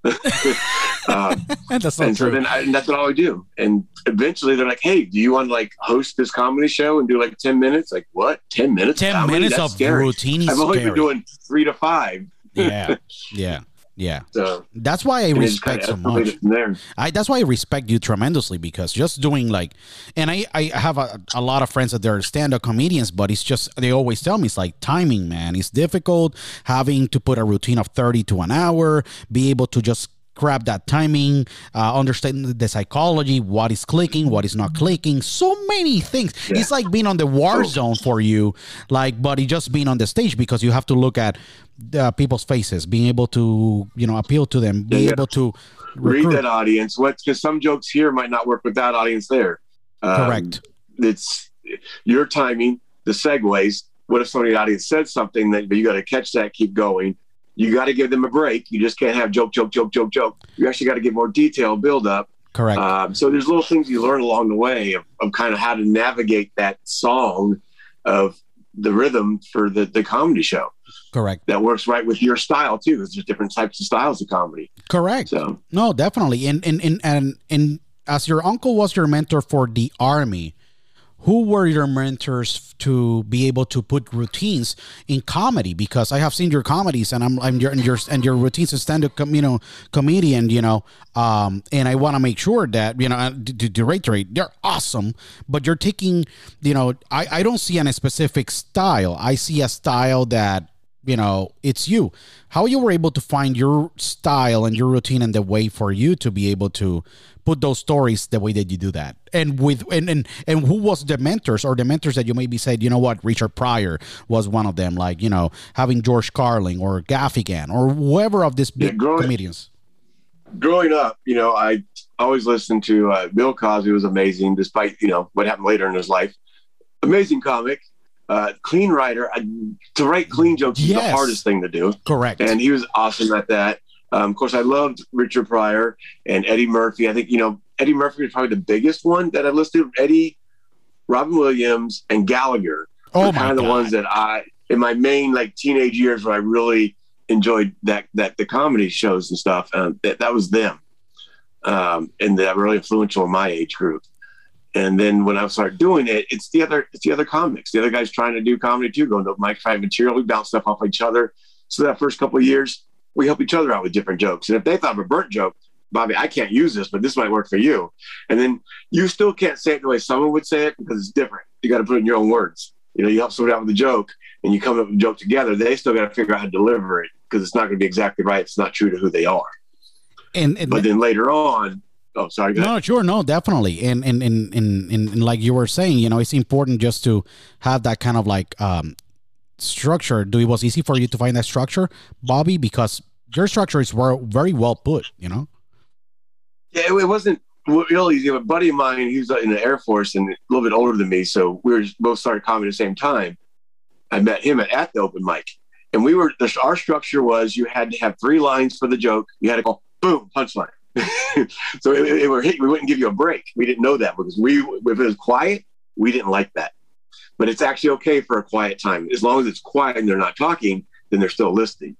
um, that's and true. so then I, and that's what I would do. And eventually they're like, "Hey, do you want to like host this comedy show and do like ten minutes?" Like what? Ten minutes? Ten comedy? minutes That's of scary. routine. I've only been doing three to five. yeah, yeah, yeah. So That's why I and it just respect so much. I that's why I respect you tremendously because just doing like, and I I have a, a lot of friends that they're stand up comedians, but it's just they always tell me it's like timing, man. It's difficult having to put a routine of thirty to an hour, be able to just grab that timing, uh, understand the psychology, what is clicking, what is not clicking, so many things. Yeah. It's like being on the war zone for you, like, but it just being on the stage because you have to look at uh, people's faces, being able to, you know, appeal to them, be Yeah, able to Read that audience. What? Because some jokes here might not work with that audience there. Um, Correct. It's your timing, the segues. What if somebody in the audience said something that but you got to catch that, keep going. You got to give them a break. You just can't have joke, joke, joke, joke, joke. You actually got to get more detail, build up. Correct. Um, so there's little things you learn along the way of, of kind of how to navigate that song of the rhythm for the, the comedy show Correct. that works right with your style too. Because there's different types of styles of comedy. Correct. So No, definitely. And and and and, and as your uncle was your mentor for the army, who were your mentors to be able to put routines in comedy? Because I have seen your comedies, and I'm I'm your and your and your routines as stand up, com, you know, comedian, you know, um, and I want to make sure that you know uh, to, to, to reiterate, they're awesome, but you're taking, you know, I I don't see any specific style. I see a style that you know it's you how you were able to find your style and your routine and the way for you to be able to put those stories the way that you do that and with and and, and who was the mentors or the mentors that you maybe said you know what richard pryor was one of them like you know having george carlin or gaffigan or whoever of these Yeah, big growing- comedians growing up, you know, I always listened to uh, Bill Cosby was amazing, despite you know what happened later in his life. Amazing comic, uh, clean writer. I, to write clean jokes is the hardest thing to do, correct and he was awesome at that. Um, of course, I loved Richard Pryor and Eddie Murphy. I think you know Eddie Murphy was probably the biggest one that I listed. Eddie, Robin Williams, and Gallagher oh were kind of the God. ones that I in my main like teenage years where I really enjoyed that that the comedy shows and stuff. Um, that that was them, um, and that were really influential in my age group. And then when I started doing it, it's the other it's the other comics, the other guys trying to do comedy too, going to Mike find material, we bounce stuff off each other. So that first couple of years, we help each other out with different jokes. And if they thought of a burnt joke, Bobby, I can't use this, but this might work for you. And then you still can't say it the way someone would say it because it's different. You got to put it in your own words. You know, you help someone out with a joke and you come up with a joke together. They still got to figure out how to deliver it because it's not going to be exactly right. It's not true to who they are. and, and But then later on, oh, sorry. No, sure, no, definitely, and and, and and and and like you were saying, you know, it's important just to have that kind of like um structure. Do it was easy for you to find that structure, Bobby, because your structure is very well put. You know, Yeah, it, wasn't real easy. A buddy of mine, he was in the Air Force and a little bit older than me, so we were both started comedy at the same time. I met him at, at the open mic, and we were. Our structure was you had to have three lines for the joke. You had to go boom punchline. so it, it, were hit. We wouldn't give you a break. We didn't know that because we, if it was quiet, we didn't like that. But it's actually okay for a quiet time as long as it's quiet and they're not talking. Then they're still listening.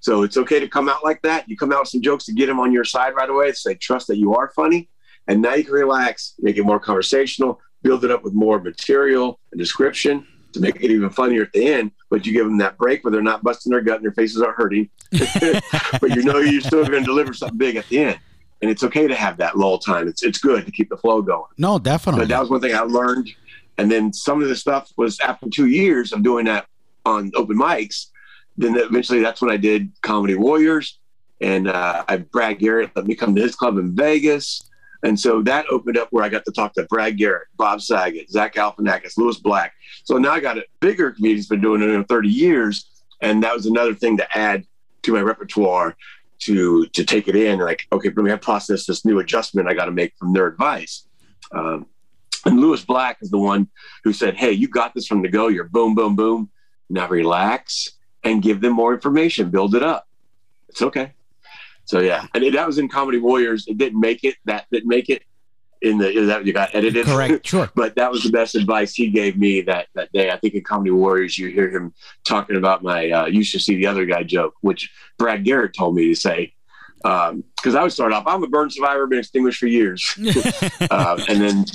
So it's okay to come out like that. You come out with some jokes to get them on your side right away. They trust that you are funny. And now you can relax, make it more conversational, build it up with more material and description to make it even funnier at the end. But you give them that break where they're not busting their gut and their faces aren't hurting. but you know you're still going to deliver something big at the end. And it's okay to have that lull time. It's, it's good to keep the flow going. No, definitely. But that was one thing I learned. And then some of the stuff was after two years of doing that on open mics. Then eventually that's when I did Comedy Warriors. And uh, I Brad Garrett let me come to his club in Vegas. And so that opened up where I got to talk to Brad Garrett, Bob Saget, Zach Galifianakis, Lewis Black. So now I got a bigger comedians been doing it in 30 years. And that was another thing to add to my repertoire to to take it in. Like, okay, let me have process this new adjustment I got to make from their advice. Um, and Lewis Black is the one who said, Hey, you got this from the go. You're boom, boom, boom. Now relax and give them more information, build it up. It's okay. So yeah, and that was in Comedy Warriors. It didn't make it. That didn't make it in the that you got edited. Correct. Sure. but that was the best advice he gave me that that day. I think in Comedy Warriors, you hear him talking about my uh, "used to see the other guy" joke, which Brad Garrett told me to say. Because um, I would start off, I'm a burn survivor, been extinguished for years, uh, and then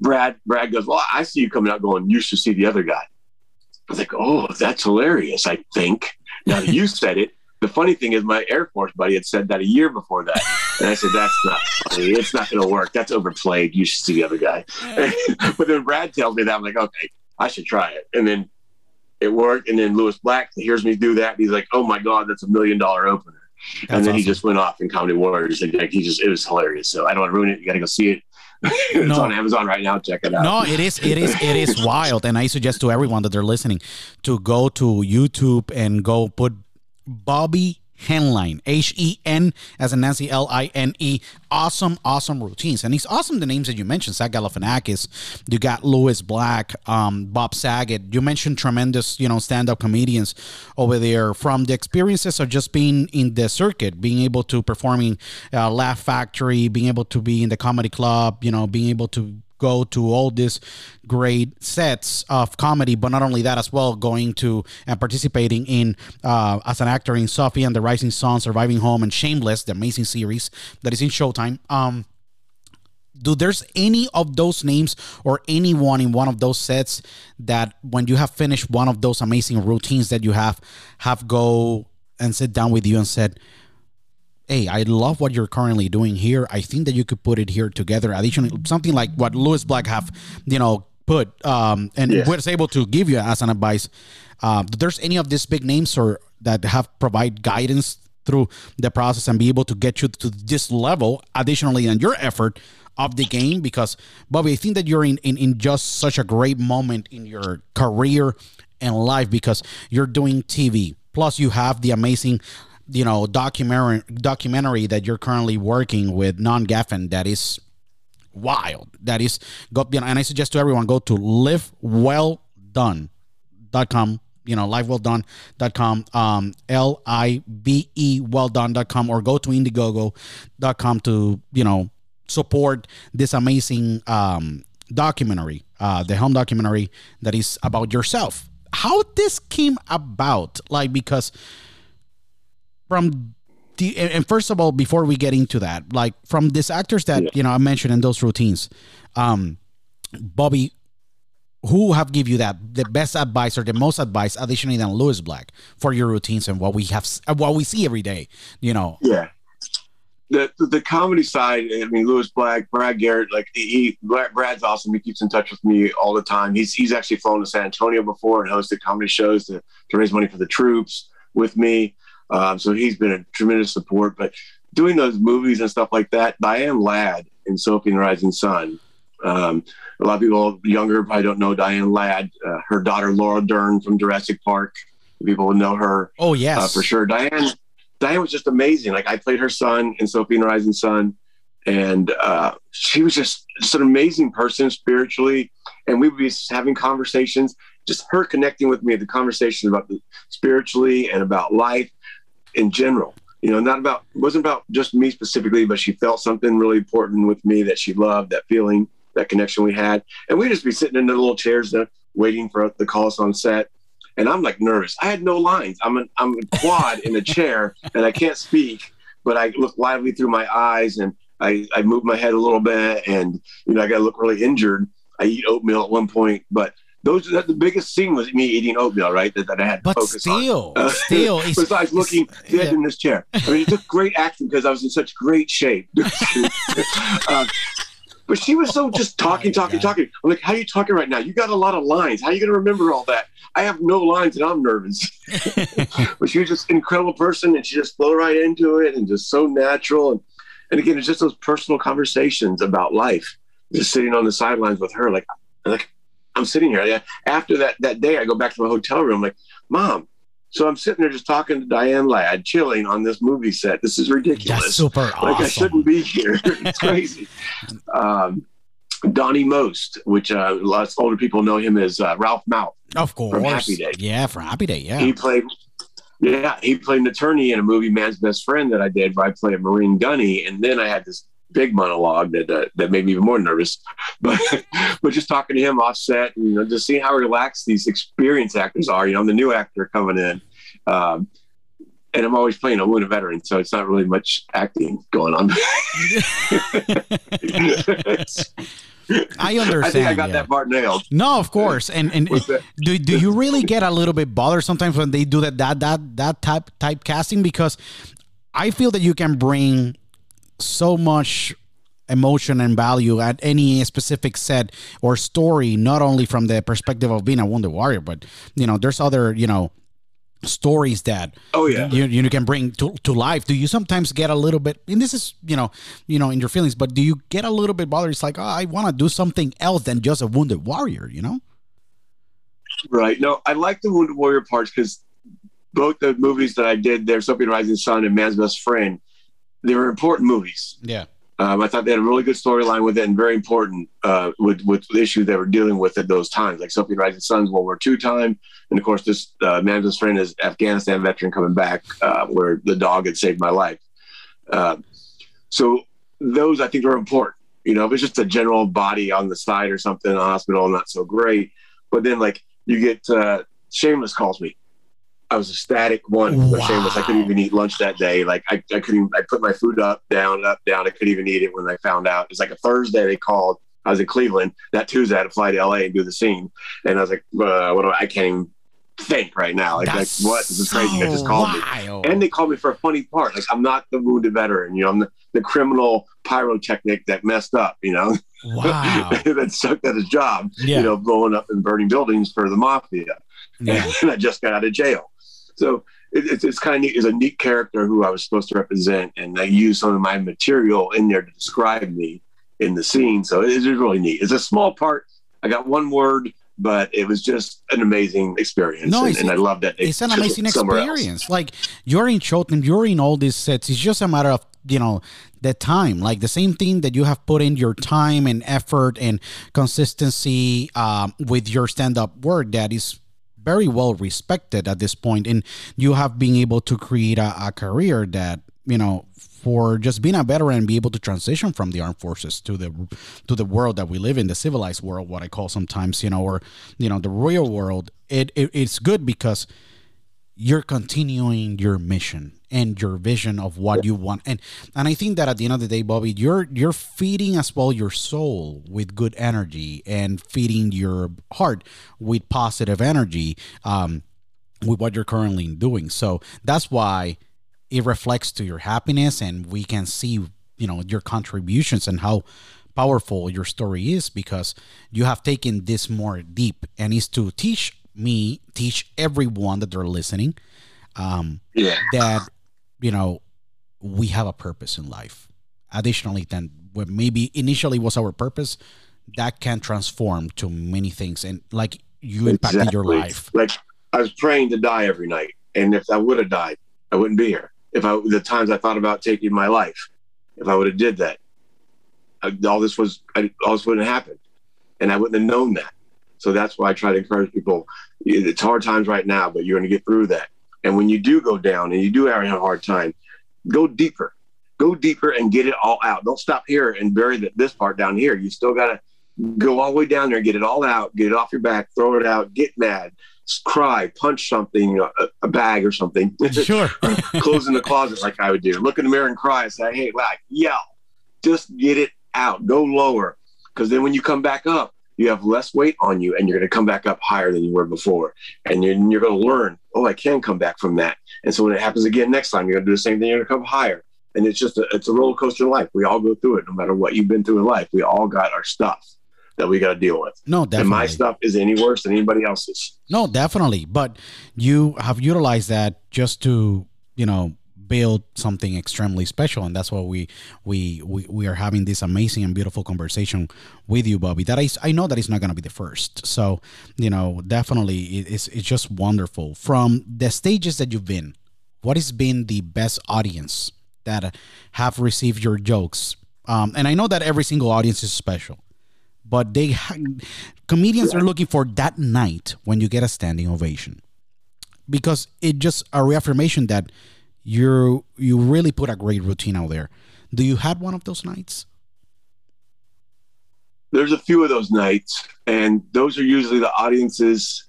Brad Brad goes, "Well, I see you coming out going, You should see the other guy." I was like, "Oh, that's hilarious." I think now you said it, the funny thing is, my Air Force buddy had said that a year before that, and I said, "That's not funny. It's not going to work. That's overplayed. You should see the other guy." but then Brad tells me that I'm like, "Okay, I should try it." And then it worked. And then Lewis Black hears me do that. And he's like, "Oh my god, that's a million dollar opener." That's and then awesome. he just went off in Comedy Warriors, and like, he just it was hilarious. So I don't want to ruin it. You got to go see it. it's no. on Amazon right now. Check it out. No, it is, it is, it is wild. And I suggest to everyone that they're listening to go to YouTube and go put Bobby Henline, H E N as in Nancy L I N E. Awesome, awesome routines, and he's awesome. The names that you mentioned, Zach Galifianakis, you got Lewis Black, um, Bob Saget. You mentioned tremendous, you know, stand-up comedians over there from the experiences of just being in the circuit, being able to performing uh, Laugh Factory, being able to be in the comedy club, you know, being able to go to all these great sets of comedy, but not only that as well, going to and participating in uh, as an actor in Sophie and the Rising Sun, Surviving Home, and Shameless, the amazing series that is in Showtime. Um, do there's any of those names or anyone in one of those sets that when you have finished one of those amazing routines that you have have go and sit down with you and said hey, I love what you're currently doing here. I think that you could put it here together. Additionally, something like what Lewis Black have, you know, put um, and yeah. was able to give you as an advice. Uh, there's any of these big names or that have provide guidance through the process and be able to get you to this level additionally in your effort of the game because Bobby, I think that you're in, in, in just such a great moment in your career and life because you're doing TV. Plus, you have the amazing you know documentary documentary that you're currently working with Nani Geffen that is wild. That is go you know, and I suggest to everyone go to livewelldone.com you know livewelldone.com um l-i-v-e welldone.com or go to indiegogo.com to you know support this amazing um documentary uh the home documentary that is about yourself how this came about like because from the and first of all, before we get into that, like from these actors that yeah. you know I mentioned in those routines, um, Bobby, who have give you that the best advice or the most advice additionally than Lewis Black for your routines and what we have what we see every day, you know? Yeah. The, the, comedy side, I mean, Lewis Black, Brad Garrett, like he, Brad's awesome. He keeps in touch with me all the time. He's he's actually flown to San Antonio before and hosted comedy shows to, to raise money for the troops with me. Um, so he's been a tremendous support. But doing those movies and stuff like that, Diane Ladd in Sophie and the Rising Sun. Um, a lot of people younger probably don't know Diane Ladd. Uh, her daughter Laura Dern from Jurassic Park. People will know her. Oh yes, uh, for sure. Diane, Diane was just amazing. Like I played her son in Sophie and the Rising Sun, and uh, she was just, just an amazing person spiritually. And we would be having conversations, just her connecting with me, the conversation about the spiritually and about life in general. You know, not about wasn't about just me specifically, but she felt something really important with me that she loved, that feeling, that connection we had. And we'd just be sitting in the little chairs there waiting for the calls on set. and I'm like nervous. I had no lines. I'm an, I'm a quad in a chair, and I can't speak, but I look lively through my eyes, and I I move my head a little bit, and you know I got to look really injured. I eat oatmeal at one point, but those that the biggest scene was me eating oatmeal, right? That, that I had to But focus still, on. Uh, still, it's- besides looking it's- dead yeah. in this chair. I mean, it took great acting because I was in such great shape. uh, but she was so just talking, talking, talking. I'm like, how are you talking right now? You got a lot of lines. How are you going to remember all that? I have no lines and I'm nervous. but she was just an incredible person and she just flowed right into it and just so natural. And, and again, it's just those personal conversations about life. Just sitting on the sidelines with her, like, like I'm sitting here. Yeah, After that that day, I go back to my hotel room, like, Mom. So I'm sitting there just talking to Diane Ladd, chilling on this movie set. This is ridiculous. That's super Like I shouldn't be here. it's crazy. Um, Donnie Most, which uh, lots of older people know him as uh, Ralph Malph. Of course. from Happy Day. Yeah, from Happy Day. Yeah. He played, yeah, he played an attorney in a movie, Man's Best Friend, that I did, where I played a Marine gunny, and then I had this big monologue that uh, that made me even more nervous. But but just talking to him offset, and, you know, just seeing how relaxed these experienced actors are. You know, I'm the new actor coming in. Um, and I'm always playing a wounded veteran, so it's not really much acting going on. I understand. I think I got yeah. that part nailed. No, of course. And and do do you really get a little bit bothered sometimes when they do that that that that type type casting because I feel that you can bring so much emotion and value at any specific set or story not only from the perspective of being a wounded warrior but you know there's other you know stories that Oh, yeah. you, you can bring to, to life do you sometimes get a little bit and this is you know you know in your feelings but do you get a little bit bothered it's like oh, i want to do something else than just a wounded warrior you know Right. No, I like the Wounded Warrior parts because both the movies that I did there, Sophie and Rising Sun and Man's Best Friend, they were important movies. yeah Um, I thought they had a really good storyline with it and very important uh, with with the issues they were dealing with at those times. Like Sophie and Rising Sun's World War II time, and of course this uh, Friend is Afghanistan veteran coming back, uh, where the dog had saved my life. Uh, so those I think are important. You know, if it's just a general body on the side or something in a hospital, not so great. But then like you get uh, Shameless calls me. I was ecstatic one for Wow. Shameless. I couldn't even eat lunch that day. Like I, I couldn't. I put my food up, down, up, down. I couldn't even eat it when I found out. It's like a Thursday they called. I was in Cleveland. That Tuesday I had to fly to LA and do the scene. And I was like, uh, what do I, I can't even think right now. Like, like what? This is crazy. They just called me. And they called me for a funny part. Like I'm not the wounded veteran. You know, I'm the, the criminal pyrotechnic that messed up. You know, wow that sucked at his job. Yeah. You know, blowing up and burning buildings for the mafia. yeah. And I just got out of jail. So it, it's, it's kind of neat. Is a neat character who I was supposed to represent, and they used some of my material in there to describe me in the scene. So it is really neat. It's a small part. I got one word, but it was just an amazing experience, No, and, and I love that. they it's an amazing somewhere else. experience. Like you're in Showtime, you're in all these sets. It's just a matter of you know the time. Like the same thing that you have put in your time and effort and consistency um, with your stand-up work that is very well respected at this point, and you have been able to create a, a career that you know for just being a veteran and be able to transition from the armed forces to the to the world that we live in the civilized world what i call sometimes you know or you know the real world it, it it's good because you're continuing your mission and your vision of what you want. And and i think that at the end of the day bobby you're you're feeding as well your soul with good energy and feeding your heart with positive energy um with what you're currently doing. So that's why it reflects to your happiness and we can see you know your contributions and how powerful your story is because you have taken this more deep and is to teach me teach everyone that they're listening um, Yeah. that you know we have a purpose in life additionally than what maybe initially was our purpose that can transform to many things and like you impacted your life Like I was praying to die every night, and if I would have died, I wouldn't be here. If I the times I thought about taking my life, if I would have did that, I, all this was I, all this wouldn't have happened, and I wouldn't have known that. So that's why I try to encourage people. It's hard times right now, but you're going to get through that. And when you do go down and you do have a hard time, go deeper. Go deeper and get it all out. Don't stop here and bury the, this part down here. You still got to go all the way down there, get it all out, get it off your back, throw it out, get mad, cry, punch something, a, a bag or something. Sure. Close in the closet like I would do. Look in the mirror and cry and say, hey, like, yell. Just get it out. Go lower. Because then when you come back up, you have less weight on you and you're going to come back up higher than you were before. And you're, you're going to learn, oh, I can come back from that. And so when it happens again next time, you're going to do the same thing. You're going to come higher. And it's just a, it's a roller coaster in life. We all go through it, no matter what you've been through in life. We all got our stuff that we got to deal with. No, definitely. And my stuff is any worse than anybody else's. No, definitely. But you have utilized that just to, you know, build something extremely special and that's why we we we, we are having this amazing and beautiful conversation with you bobby that is i know that it's not going to be the first. So you know definitely it's, it's just wonderful. From the stages that you've been what has been the best audience that have received your jokes? Um, and i know that every single audience is special but they ha- comedians are looking for that night when you get a standing ovation. Because it just a reaffirmation that you you really put a great routine out there. Do you had one of those nights? There's a few of those nights, and those are usually the audiences.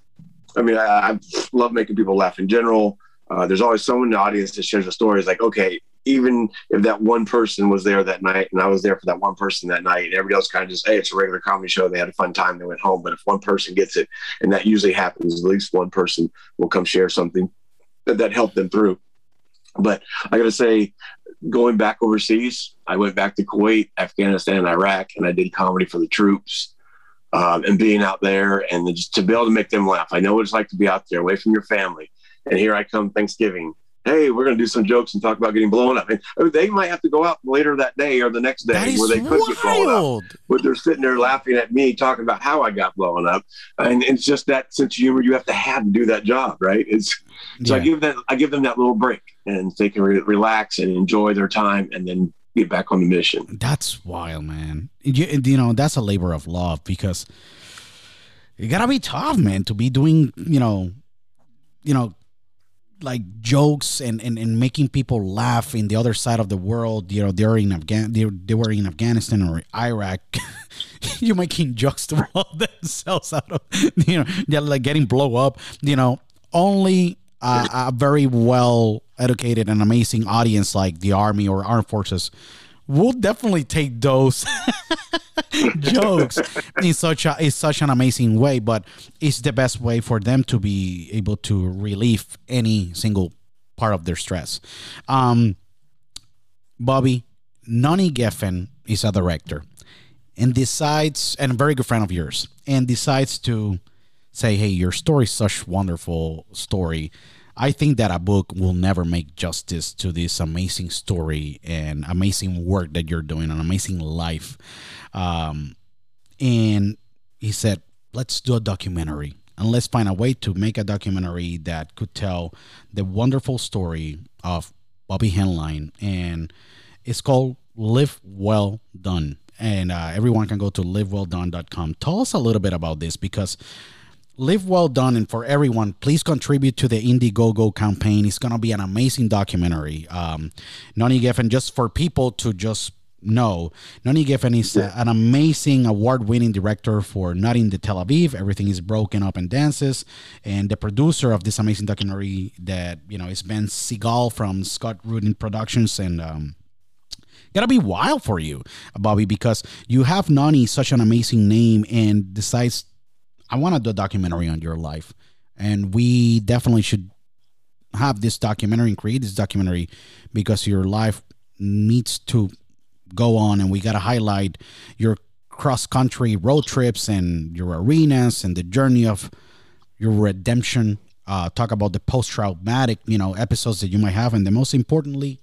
I mean, I, I love making people laugh in general. Uh, there's always someone in the audience that shares a story. It's like, okay, even if that one person was there that night and I was there for that one person that night, and everybody else kind of just, hey, it's a regular comedy show. They had a fun time. They went home. But if one person gets it, and that usually happens, at least one person will come share something that, that helped them through. But I got to say, going back overseas, I went back to Kuwait, Afghanistan, and Iraq, and I did comedy for the troops. Um, and being out there and just to be able to make them laugh. I know what it's like to be out there away from your family. And here I come Thanksgiving. Hey, we're going to do some jokes and talk about getting blown up. And they might have to go out later that day or the next day where they could get blown up. But they're sitting there laughing at me talking about how I got blown up. And it's just that sense of humor you have to have to do that job, right? It's so yeah. I give them I give them that little break, and they can re- relax and enjoy their time, and then get back on the mission. That's wild, man. You, you know, that's a labor of love because you gotta be tough, man, to be doing, you know, you know, like jokes and, and, and making people laugh in the other side of the world. You know, they're in Afghan, they, they were in Afghanistan or Iraq. You're making jokes to blow themselves out of, you know, they're like getting blow up. You know, only uh, a very well educated and amazing audience like the army or armed forces will definitely take those jokes in such a in such an amazing way but it's the best way for them to be able to relieve any single part of their stress um bobby nani geffen is a director and decides and a very good friend of yours and decides to say, hey, your story is such wonderful story. I think that a book will never make justice to this amazing story and amazing work that you're doing, an amazing life. Um, and he said, let's do a documentary and let's find a way to make a documentary that could tell the wonderful story of Bobby Henline. And it's called Live Well Done. And uh, everyone can go to livewelldone.com. Tell us a little bit about this because Live Well Done and for everyone, please contribute to the Indiegogo campaign. It's going to be an amazing documentary. Um, Nani Geffen, just for people to just know, Nani Geffen is a, an amazing award winning director for Not in the Tel Aviv. Everything is broken up and dances. And the producer of this amazing documentary that, you know, is Ben Segal from Scott Rudin Productions. And, um, gotta be wild for you, Bobby, because you have Nani such an amazing name and decides I want to do a documentary on your life, and we definitely should have this documentary and create this documentary because your life needs to go on, and we got to highlight your cross country road trips and your arenas and the journey of your redemption. Uh, talk about the post traumatic, you know, episodes that you might have, and the most importantly,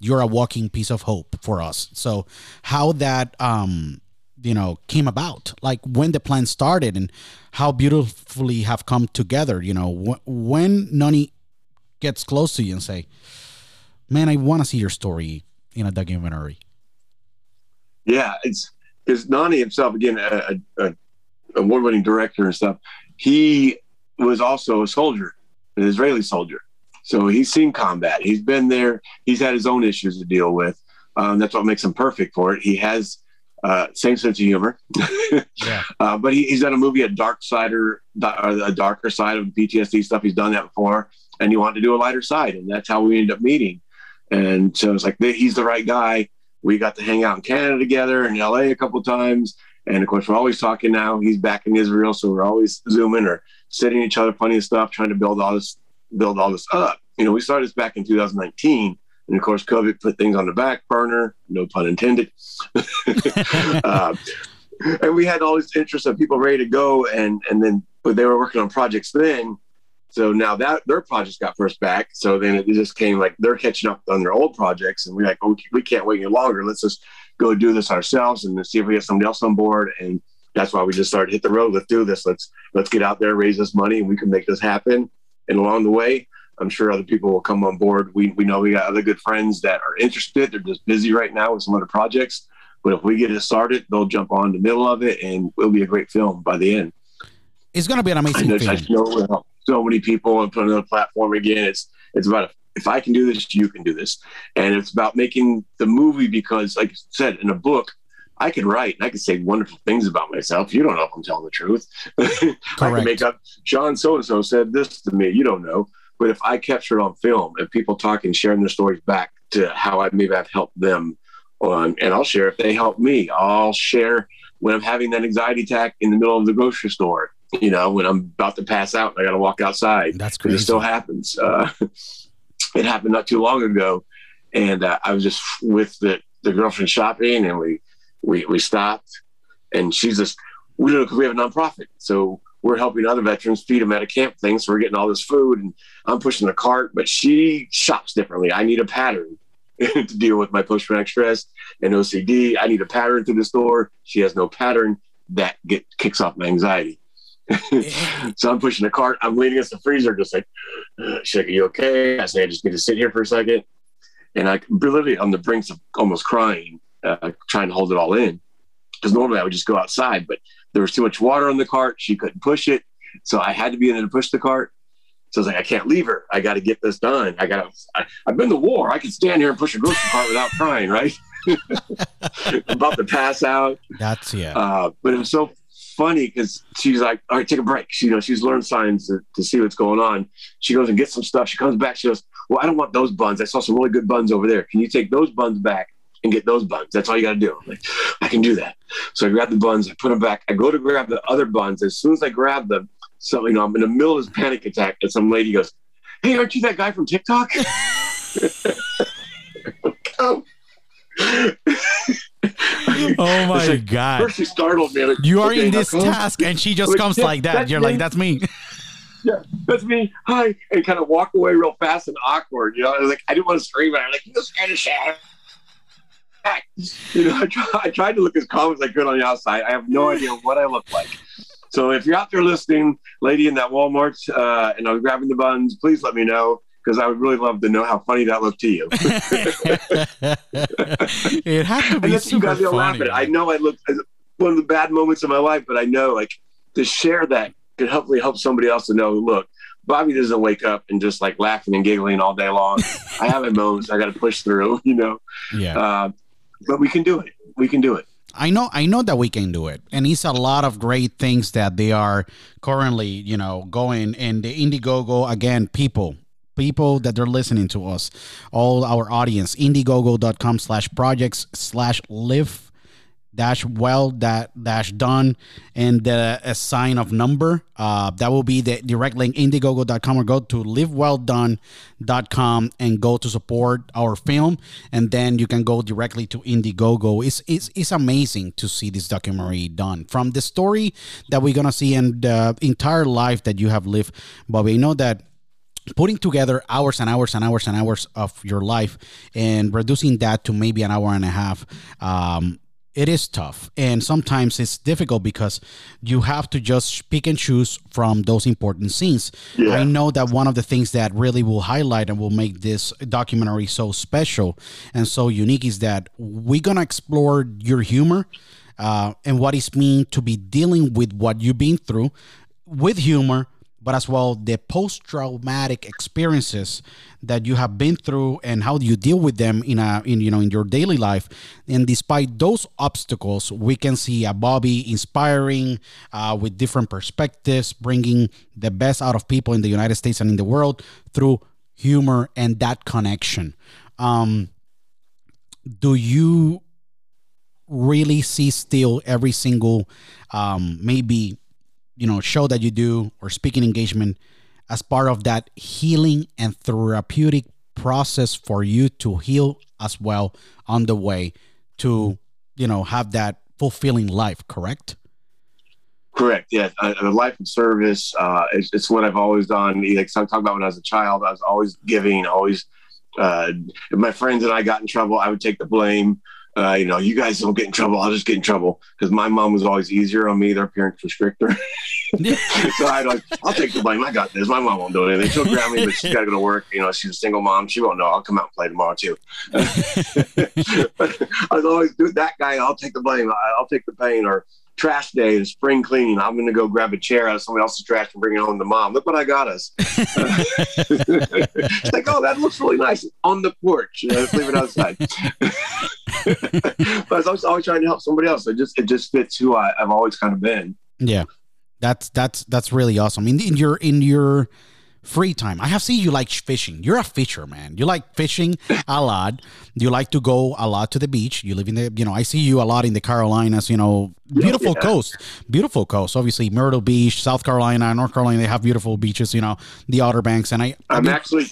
you're a walking piece of hope for us. So, how that um you know came about like when the plan started and how beautifully have come together you know. Wh- when nani gets close to you and say man i want to see your story in a documentary. Yeah it's because nani himself again a, a, award-winning director and stuff he was also a soldier an israeli soldier. So he's seen combat. He's been there. He's had his own issues to deal with. Um, that's what makes him perfect for it. He has Uh, same sense of humor. Yeah. uh, but he, he's done a movie, a dark sider, or a darker side of PTSD stuff. He's done that before, and he wanted to do a lighter side, and that's how we ended up meeting. And so it's like he's the right guy. We got to hang out in Canada together in LA a couple times, and of course we're always talking now. He's back in Israel, so we're always zooming or sending each other funny stuff, trying to build all this build all this up. You know, we started this back in 2019 and of course, COVID put things on the back burner, no pun intended. uh, and we had all these interests of people ready to go. And, and then, but they were working on projects then. So now that their projects got pushed back. So then it just came like they're catching up on their old projects. And we're like, oh, we can't wait any longer. Let's just go do this ourselves and see if we get somebody else on board. And that's why we just started hit the road. Let's do this. Let's, let's get out there, raise this money and we can make this happen. And along the way, I'm sure other people will come on board. We, we know we got other good friends that are interested. They're just busy right now with some other projects. But if we get it started, they'll jump on the middle of it and it'll be a great film by the end. It's going to be an amazing I know, film. I know so many people and put on the platform again. It's, it's about, if I can do this, you can do this. And it's about making the movie because, like I said, in a book, I can write and I can say wonderful things about myself. You don't know if I'm telling the truth. I can make up, Sean so and so said this to me. You don't know. But if I capture it on film and people talking, sharing their stories back to how I maybe I've helped them on, and I'll share if they help me. I'll share when I'm having that anxiety attack in the middle of the grocery store. You know, when I'm about to pass out, and I got to walk outside. That's crazy. It still happens. Uh, it happened not too long ago, and uh, I was just with the the girlfriend shopping, and we we we stopped, and she's just we don't know because we have a nonprofit, so we're helping other veterans feed them at a camp thing. So we're getting all this food and I'm pushing the cart, but she shops differently. I need a pattern to deal with my post traumatic stress and OCD. I need a pattern through the store. She has no pattern that get kicks off my anxiety. so I'm pushing the cart. I'm leaning against the freezer, just like, "Shake, are you okay?" I say, "I just need to sit here for a second. And I literally on the brink of almost crying, uh, trying to hold it all in, because normally I would just go outside, but there was too much water on the cart. She couldn't push it. So I had to be in there to push the cart. So I was like, I can't leave her. I got to get this done. I got to, I've been to war. I can stand here and push a grocery cart without crying, right? about to pass out. That's, yeah. Uh, but it was so funny because she's like, all right, take a break. She, you know, she's learned signs to, to see what's going on. She goes and gets some stuff. She comes back. She goes, well, I don't want those buns. I saw some really good buns over there. Can you take those buns back and get those buns. That's all you got to do. I'm like, I can do that. So I grab the buns, I put them back. I go to grab the other buns. As soon as I grab them, so you know, I'm in the middle of this panic attack, and some lady goes, "Hey, aren't you that guy from TikTok?" Um, oh. oh my like, god! First, she startled me. Like, you are okay, in this task, and she just like, comes yeah, like that. You're me. like, "That's me." yeah, that's me. Hi, and kind of walk away real fast and awkward. You know, I was like, I didn't want to scream I'm Like, you just kind of shout you know, I, try, I tried to look as calm as I could on the outside. I have no idea what I look like. So if you're out there listening, lady in that Walmart, uh, and I was grabbing the buns, please let me know because I would really love to know how funny that looked to you. it had to be and super you guys funny. Laugh at it. I know I looked one of the bad moments of my life, but I know like to share that could hopefully help somebody else to know. Look, Bobby doesn't wake up and just like laughing and giggling all day long. I have my moments. I got to push through, you know. Yeah. Uh, but we can do it. We can do it. I know I know that we can do it. And it's a lot of great things that they are currently, you know, going in the Indiegogo again, people people that they're listening to us, all our audience, indiegogo.com slash projects slash live dash well that dash done and the a sign of number. Uh, that will be the direct link indiegogo.com or go to livewelldone.com and go to support our film. And then you can go directly to indiegogo. It's, it's, it's amazing to see this documentary done. From the story that we're gonna see and the entire life that you have lived bobby i know that putting together hours and hours and hours and hours of your life and reducing that to maybe an hour and a half um, it is tough and sometimes it's difficult because you have to just pick and choose from those important scenes yeah. i know that one of the things that really will highlight and will make this documentary so special and so unique is that we're gonna explore your humor uh, and what it's mean to be dealing with what you've been through with humor but as well the post-traumatic experiences that you have been through and how do you deal with them in a in you know in your daily life. And despite those obstacles we can see a bobby inspiring uh, with different perspectives bringing the best out of people in the united states and in the world through humor and that connection. Um, do you really see still every single um, maybe you know show that you do or speaking engagement as part of that healing and therapeutic process for you to heal as well on the way to you know have that fulfilling life correct? Correct yeah a, a life of service uh, it's, it's, what i've always done. Like i talk about when i was a child i was always giving always uh, my friends and i got in trouble i would take the blame uh, you know, you guys don't get in trouble. I'll just get in trouble because my mom was always easier on me. Their parents were stricter. so I'd like, I'll take the blame. I got this. My mom won't do anything. She'll grab me, but she's got to go to work. You know, she's a single mom. She won't know. I'll come out and play tomorrow too. I was always do that guy. I'll take the blame. I'll take the pain. Or trash day and spring cleaning. I'm going to go grab a chair out of somebody else's trash and bring it home to mom. Look what I got us. it's like, oh, that looks really nice on the porch. Let's leave it outside. but I was always trying to help somebody else. It just it just fits who I, have always kind of been. Yeah, that's that's that's really awesome. In, in your in your free time. I have seen you like fishing. You're a fisher, man. You like fishing a lot. You like to go a lot to the beach. You live in the, you know, I see you a lot in the Carolinas, you know, beautiful yeah. coast, beautiful coast. Obviously, Myrtle Beach, South Carolina, North Carolina, they have beautiful beaches, you know, the Outer Banks. And I, I'm I mean, actually,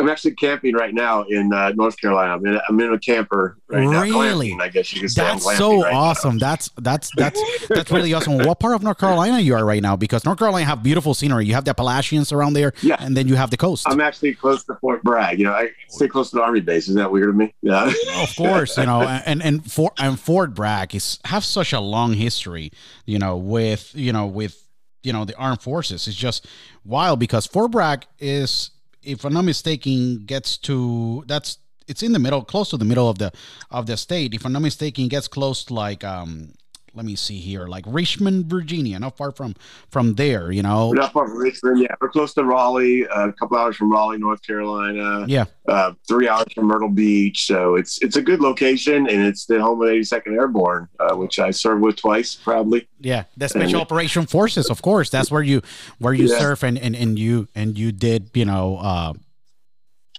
I'm actually camping right now in uh, North Carolina. I'm in, I'm in a camper right really? now. I guess you could say. That's so right awesome. Now. That's that's that's that's really awesome. What part of North Carolina you are right now? Because North Carolina have beautiful scenery. You have the Appalachians around there, yeah, and then you have the coast. I'm actually close to Fort Bragg. You know, I stay close to the Army base. Isn't that weird of me? Yeah, of course. You know, and and Fort and Fort Bragg is have such a long history. You know, with you know with you know the armed forces. It's just wild because Fort Bragg is if I'm not mistaken, gets to that's it's in the middle, close to the middle of the of the state. If I'm not mistaken, gets close to like um let me see here, like Richmond, Virginia, not far from from there, you know. We're not far from Richmond, yeah. We're close to Raleigh, uh, a couple hours from Raleigh, North Carolina. Yeah. Uh, three hours from Myrtle Beach, so it's it's a good location, and it's the home of 82nd Airborne, uh, which I served with twice, probably. Yeah, the Special and, Operation Forces, of course. That's where you where you yeah. serve, and, and and you and you did, you know. Uh,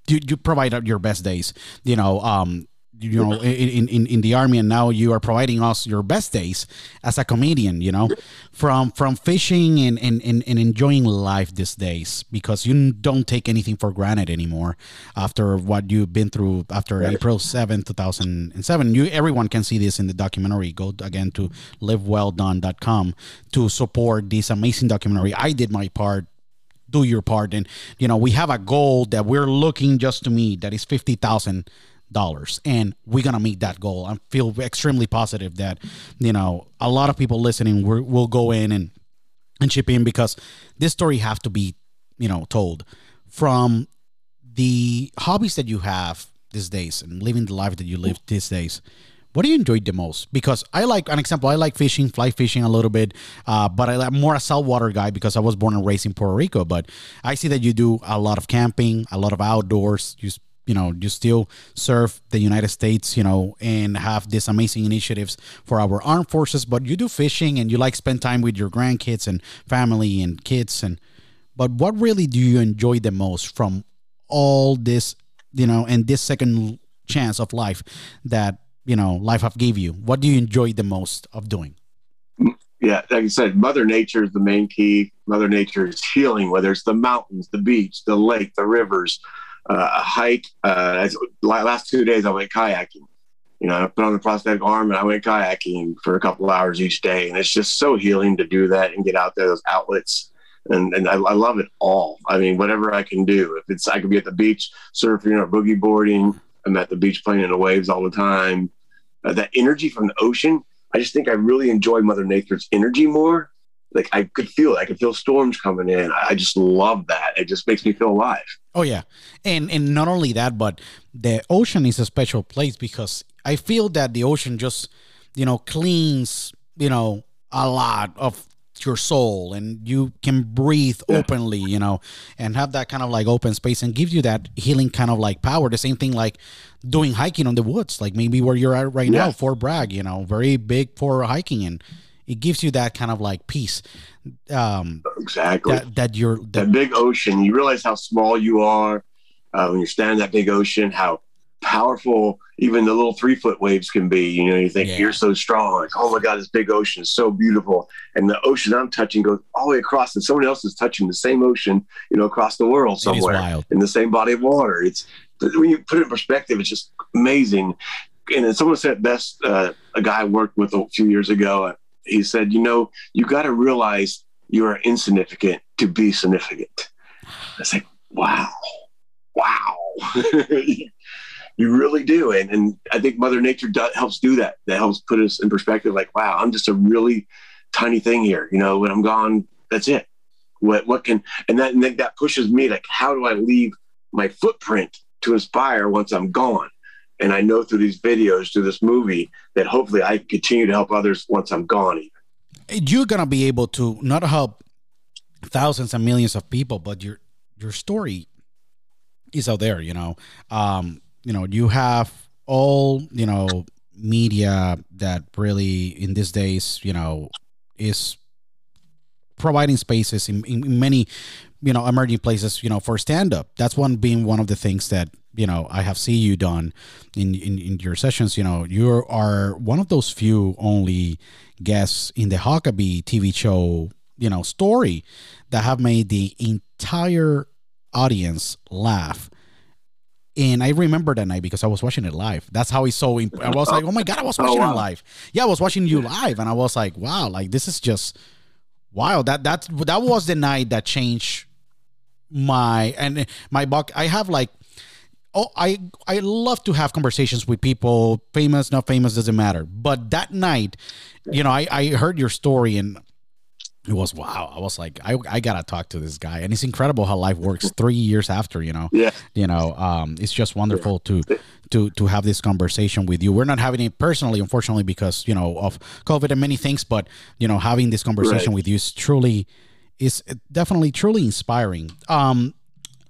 you, you provide your best days you know um you know in, in in the army and now you are providing us your best days as a comedian you know from from fishing and and, and, and enjoying life these days because you don't take anything for granted anymore after what you've been through after april 7 2007 you everyone can see this in the documentary. Go again to livewelldone.com to support this amazing documentary. I did my part do your part and you know we have a goal that we're looking just to meet that is 50000 dollars and we're gonna meet that goal i feel extremely positive that you know a lot of people listening will go in and and chip in because this story have to be you know told from the hobbies that you have these days and living the life that you live these days what do you enjoy the most? Because I like an example. I like fishing, fly fishing a little bit, uh, but I'm more a saltwater guy because I was born and raised in Puerto Rico. But I see that you do a lot of camping, a lot of outdoors. You you know you still serve the united states you know and have these amazing initiatives for our armed forces. But you do fishing and you like spend time with your grandkids and family and kids. And but what really do you enjoy the most from all this you know and this second chance of life that you know life have gave you? What do you enjoy the most of doing? Yeah like i said mother nature is the main key. Mother nature is healing whether it's the mountains the beach the lake the rivers uh, a hike. Uh, last two days I went kayaking. You know, I put on the prosthetic arm and I went kayaking for a couple hours each day, and it's just so healing to do that and get out there, those outlets. And, and I, I love it all. I mean, whatever I can do. If it's I could be at the beach surfing or boogie boarding, I'm at the beach playing in the waves all the time. Uh, that energy from the ocean, I just think I really enjoy Mother Nature's energy more like I could feel it. I could feel storms coming in. I just love that. It just makes me feel alive. Oh yeah, and and not only that, but the ocean is a special place because I feel that the ocean just you know cleans you know a lot of your soul and you can breathe yeah. openly you know and have that kind of like open space and gives you that healing kind of like power the same thing like doing hiking on the woods like maybe where you're at right yeah. now fort bragg you know very big for hiking and it gives you that kind of like peace um exactly that, that you're that, that big ocean you realize how small you are uh, when you're standing in that big ocean how powerful even the little three foot waves can be. You know, you think yeah. you're so strong, like, oh my God, this big ocean is so beautiful. And the ocean I'm touching goes all the way across, and someone else is touching the same ocean, you know, across the world somewhere in the same body of water. It's when you put it in perspective, it's just amazing. And someone said best, uh, a guy I worked with a few years ago, uh, he said, you know, you got to realize you are insignificant to be significant. I said, wow, wow. You really do. And, and I think Mother Nature do, helps do that. That helps put us in perspective like, wow, I'm just a really tiny thing here. You know, when I'm gone, that's it. What, what can, and that, and that pushes me like, how do I leave my footprint to inspire once I'm gone? And I know through these videos, through this movie, that hopefully I continue to help others once I'm gone. Even. You're going to be able to not help thousands and millions of people, but your, your story is out there, you know. Um, you know you have all you know media that really in these days you know is providing spaces in, in many you know emerging places you know for stand up that's one being one of the things that you know i have seen you done in, in in your sessions you know you are one of those few only guests in the huckabee tv show you know story that have made the entire audience laugh and I remember that night because I was watching it live. That's how it's so. Imp- I was like, oh my god, I was oh, watching oh, wow. it live. Yeah, I was watching you live, and I was like, wow, like this is just wow. That that that was the night that changed my and my buck. I have like. Oh, I I love to have conversations with people, famous, not famous, doesn't matter. But that night, you know, I, I heard your story and it was wow. I was like, I, I gotta talk to this guy, and it's incredible how life works. Three years after, you know, yeah, you know, um, it's just wonderful to to to have this conversation with you. We're not having it personally, unfortunately, because you know of COVID and many things, but you know, having this conversation right. with you is truly is definitely truly inspiring. Um,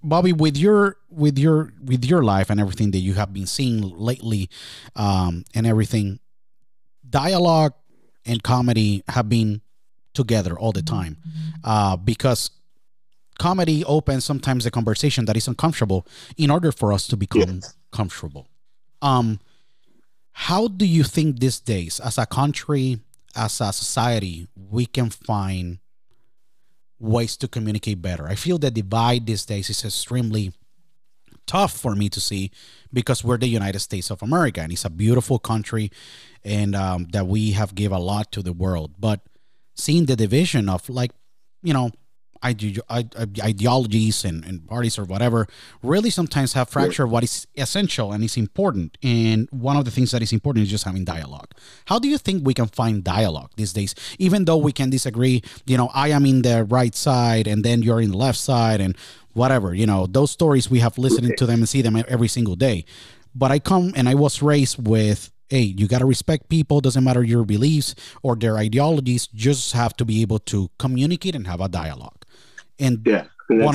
Bobby, with your with your with your life and everything that you have been seeing lately, um, and everything, dialogue and comedy have been together all the time. Uh, because comedy opens sometimes a conversation that is uncomfortable in order for us to become yes. comfortable. Um how do you think these days as a country as a society we can find ways to communicate better. I feel the divide these days is extremely tough for me to see because we're the united states of america and it's a beautiful country and um, that we have give a lot to the world. But seeing the division of like you know ide- ideologies and, and parties or whatever really sometimes have fractured what is essential and is important and one of the things that is important is just having dialogue how do you think we can find dialogue these days even though we can disagree you know i am in the right side and then you're in the left side and whatever you know those stories we have listened to them and see them every single day but i come and i was raised with hey, you got to respect people. Doesn't matter your beliefs or their ideologies. Just have to be able to communicate and have a dialogue. And yeah,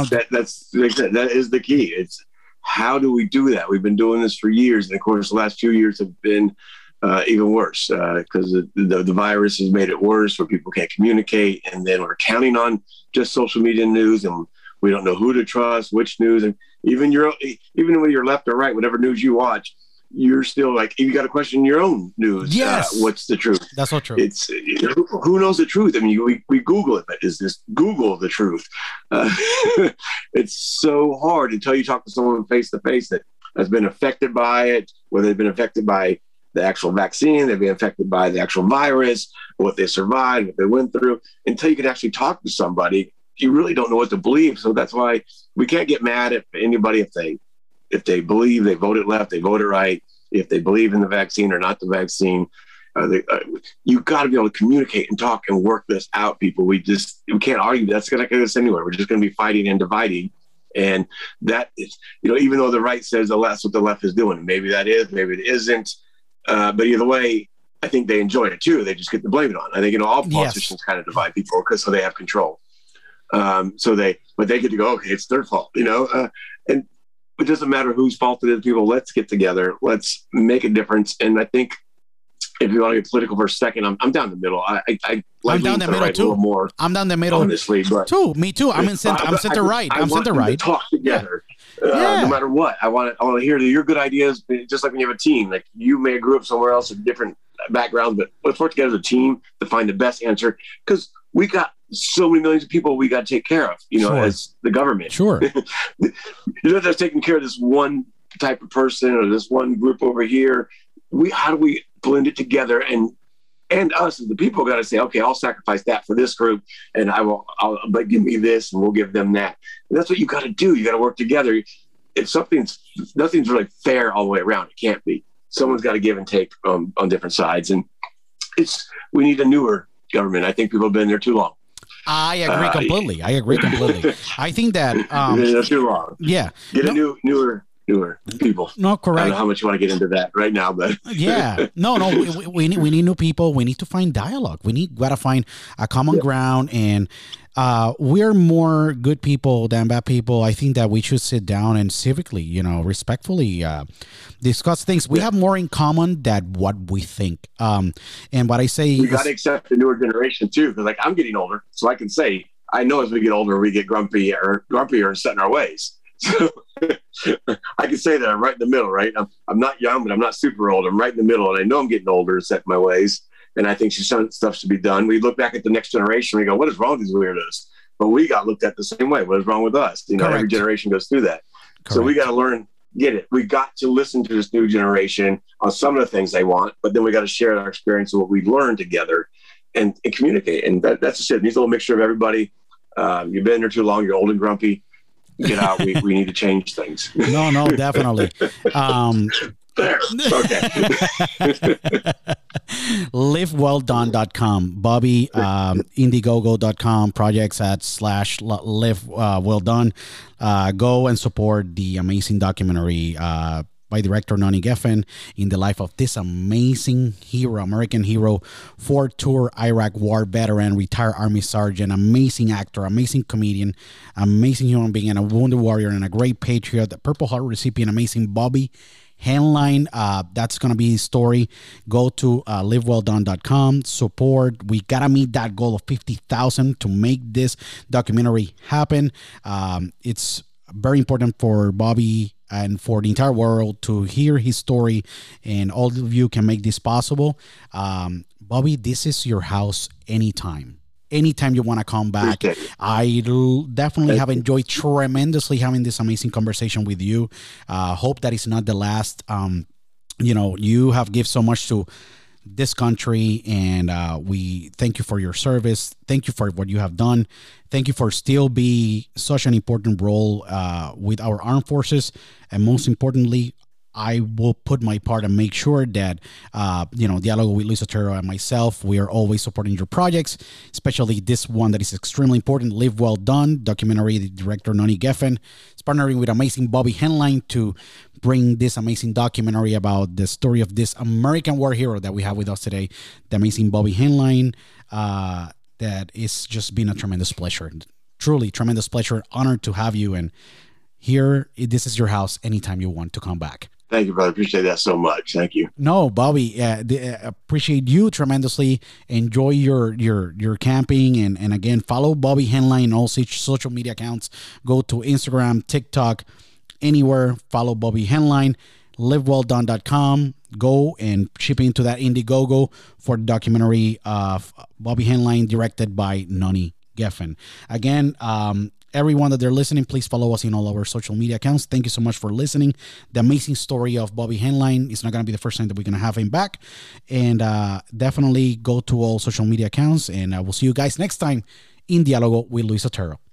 of that, that's that is the key. It's how do we do that? We've been doing this for years, and of course, the last few years have been uh, even worse because uh, the, the, the virus has made it worse, where people can't communicate, and then we're counting on just social media news, and we don't know who to trust, which news, and even your even when you're left or right, whatever news you watch, you're still like, if you got to question your own news, uh, yes. Uh, what's the truth? That's so true. It's who knows the truth. I mean, we, we Google it, but is this Google the truth? Uh, it's so hard until you talk to someone face to face that has been affected by it, whether they've been affected by the actual vaccine, they've been affected by the actual virus, what they survived, what they went through. Until you can actually talk to somebody, you really don't know what to believe. So that's why we can't get mad at anybody if they if they believe they voted left, they voted right. If they believe in the vaccine or not the vaccine, uh, they, uh, you got to be able to communicate and talk and work this out, people. We just we can't argue. That's going to get us anywhere. We're just going to be fighting and dividing. And that is, you know, even though the right says the left, what the left is doing, maybe that is, maybe it isn't. Uh, but either way, I think they enjoy it too. They just get to blame it on. I think you know all Yes. politicians kind of divide people because so they have control. Um, so they, but they get to go. Okay, it's their fault, you know. Uh, and it doesn't matter whose fault it is. People, let's get together. Let's make a difference. And I think if you want to get political for a second, I'm, I'm down the middle. I, I, I like down the middle, right too. more, I'm down the middle honestly. But too. Me too. I'm in center. I'm center right. I'm center right. talk together. Uh, Yeah. No matter what, I want to. I want to hear your good ideas. Just like when you have a team, like you may have grew up somewhere else, a different background, but let's work together as a team to find the best answer. Because we got so many millions of people we got to take care of. You know, Sure. as the government, Sure. you're not just taking care of this one type of person or this one group over here. We how do we blend it together and and us as the people got to say, okay, I'll sacrifice that for this group, and I will, I'll, but give me this, and we'll give them that. And that's what you got to do. You got to work together. If something's nothing's really fair all the way around, it can't be. Someone's got to give and take um, on different sides, and it's we need a newer government. I think people have been there too long. I agree Uh, completely. I agree completely. I think that um been there too long. yeah. Get No- a new, newer, newer people. No, correct. I don't know how much you want to get into that right now, but yeah no no we, we- need we need new people we need to find dialogue we need gotta find a common ground and uh we're more good people than bad people i think that we should sit down and civically you know respectfully uh discuss things we have more in common than what we think um and what i say we got to accept the newer generation too. Because like I'm getting older, so I can say I know as we get older, we get grumpy or grumpier and set in our ways. So I can say that I'm right in the middle, right? I'm, I'm not young, but I'm not super old. I'm right in the middle, and I know I'm getting older and set my ways. And I think some stuff should be done. We look back at the next generation. We go, "What is wrong with these weirdos?" But we got looked at the same way. What is wrong with us? You know, every generation goes through that. So we got to learn, get it. We got to listen to this new generation on some of the things they want, but then we got to share our experience of what we've learned together and, and communicate. And that, that's just it. It needs a little mixture of everybody. Um, you've been there too long. You're old and grumpy. Get out. we, we need to change things. no no definitely um there. Okay. livewelldone.com bobby um, indiegogo.com projects at slash live uh, well done uh, go and support the amazing documentary uh, by director Nani Geffen in the life of this amazing hero, American hero, four tour Iraq war veteran, retired army sergeant, amazing actor, amazing comedian, amazing human being, and a wounded warrior, and a great patriot, the Purple Heart recipient, amazing Bobby Henline. Uh, that's going to be his story. Go to uh, livewelldone.com, support. We got to meet that goal of 50,000 to make this documentary happen. Um, it's very important for Bobby and for the entire world to hear his story, and all of you can make this possible. Um, Bobby, this is your house anytime. Anytime you want to come back, it. Definitely have enjoyed tremendously having this amazing conversation with you. Uh, hope that it's not the last. Um, you know, you have give so much to this country, and uh, we thank you for your service. Thank you for what you have done. Thank you for still be such an important role uh, with our armed forces, and most importantly, I will put my part and make sure that uh, you know Dialogo with Luis Otero and myself, we are always supporting your projects, especially this one that is extremely important. Live Well Done documentary. Director Nani Geffen is partnering with amazing Bobby Henline to bring this amazing documentary about the story of this American war hero that we have with us today, the amazing Bobby Henline. Uh, that is just been a tremendous pleasure, truly tremendous pleasure, honored to have you and here. This is your house anytime you want to come back. Thank you, brother. Appreciate that so much. Thank you. No, Bobby, uh, uh, appreciate you tremendously. Enjoy your your your camping and and again follow Bobby Henline in all social media accounts. Go to Instagram, TikTok, anywhere. Follow Bobby Henline. LiveWellDone.com. Go and chip into that Indiegogo for the documentary of Bobby Henline, directed by Nani Geffen. Again, um, everyone that they're listening, please follow us in all our social media accounts. Thank you so much for listening. The amazing story of Bobby Henline is not going to be the first time that we're going to have him back. And uh, definitely go to all social media accounts. And uh, we'll see you guys next time in Dialogo with Luis Otero.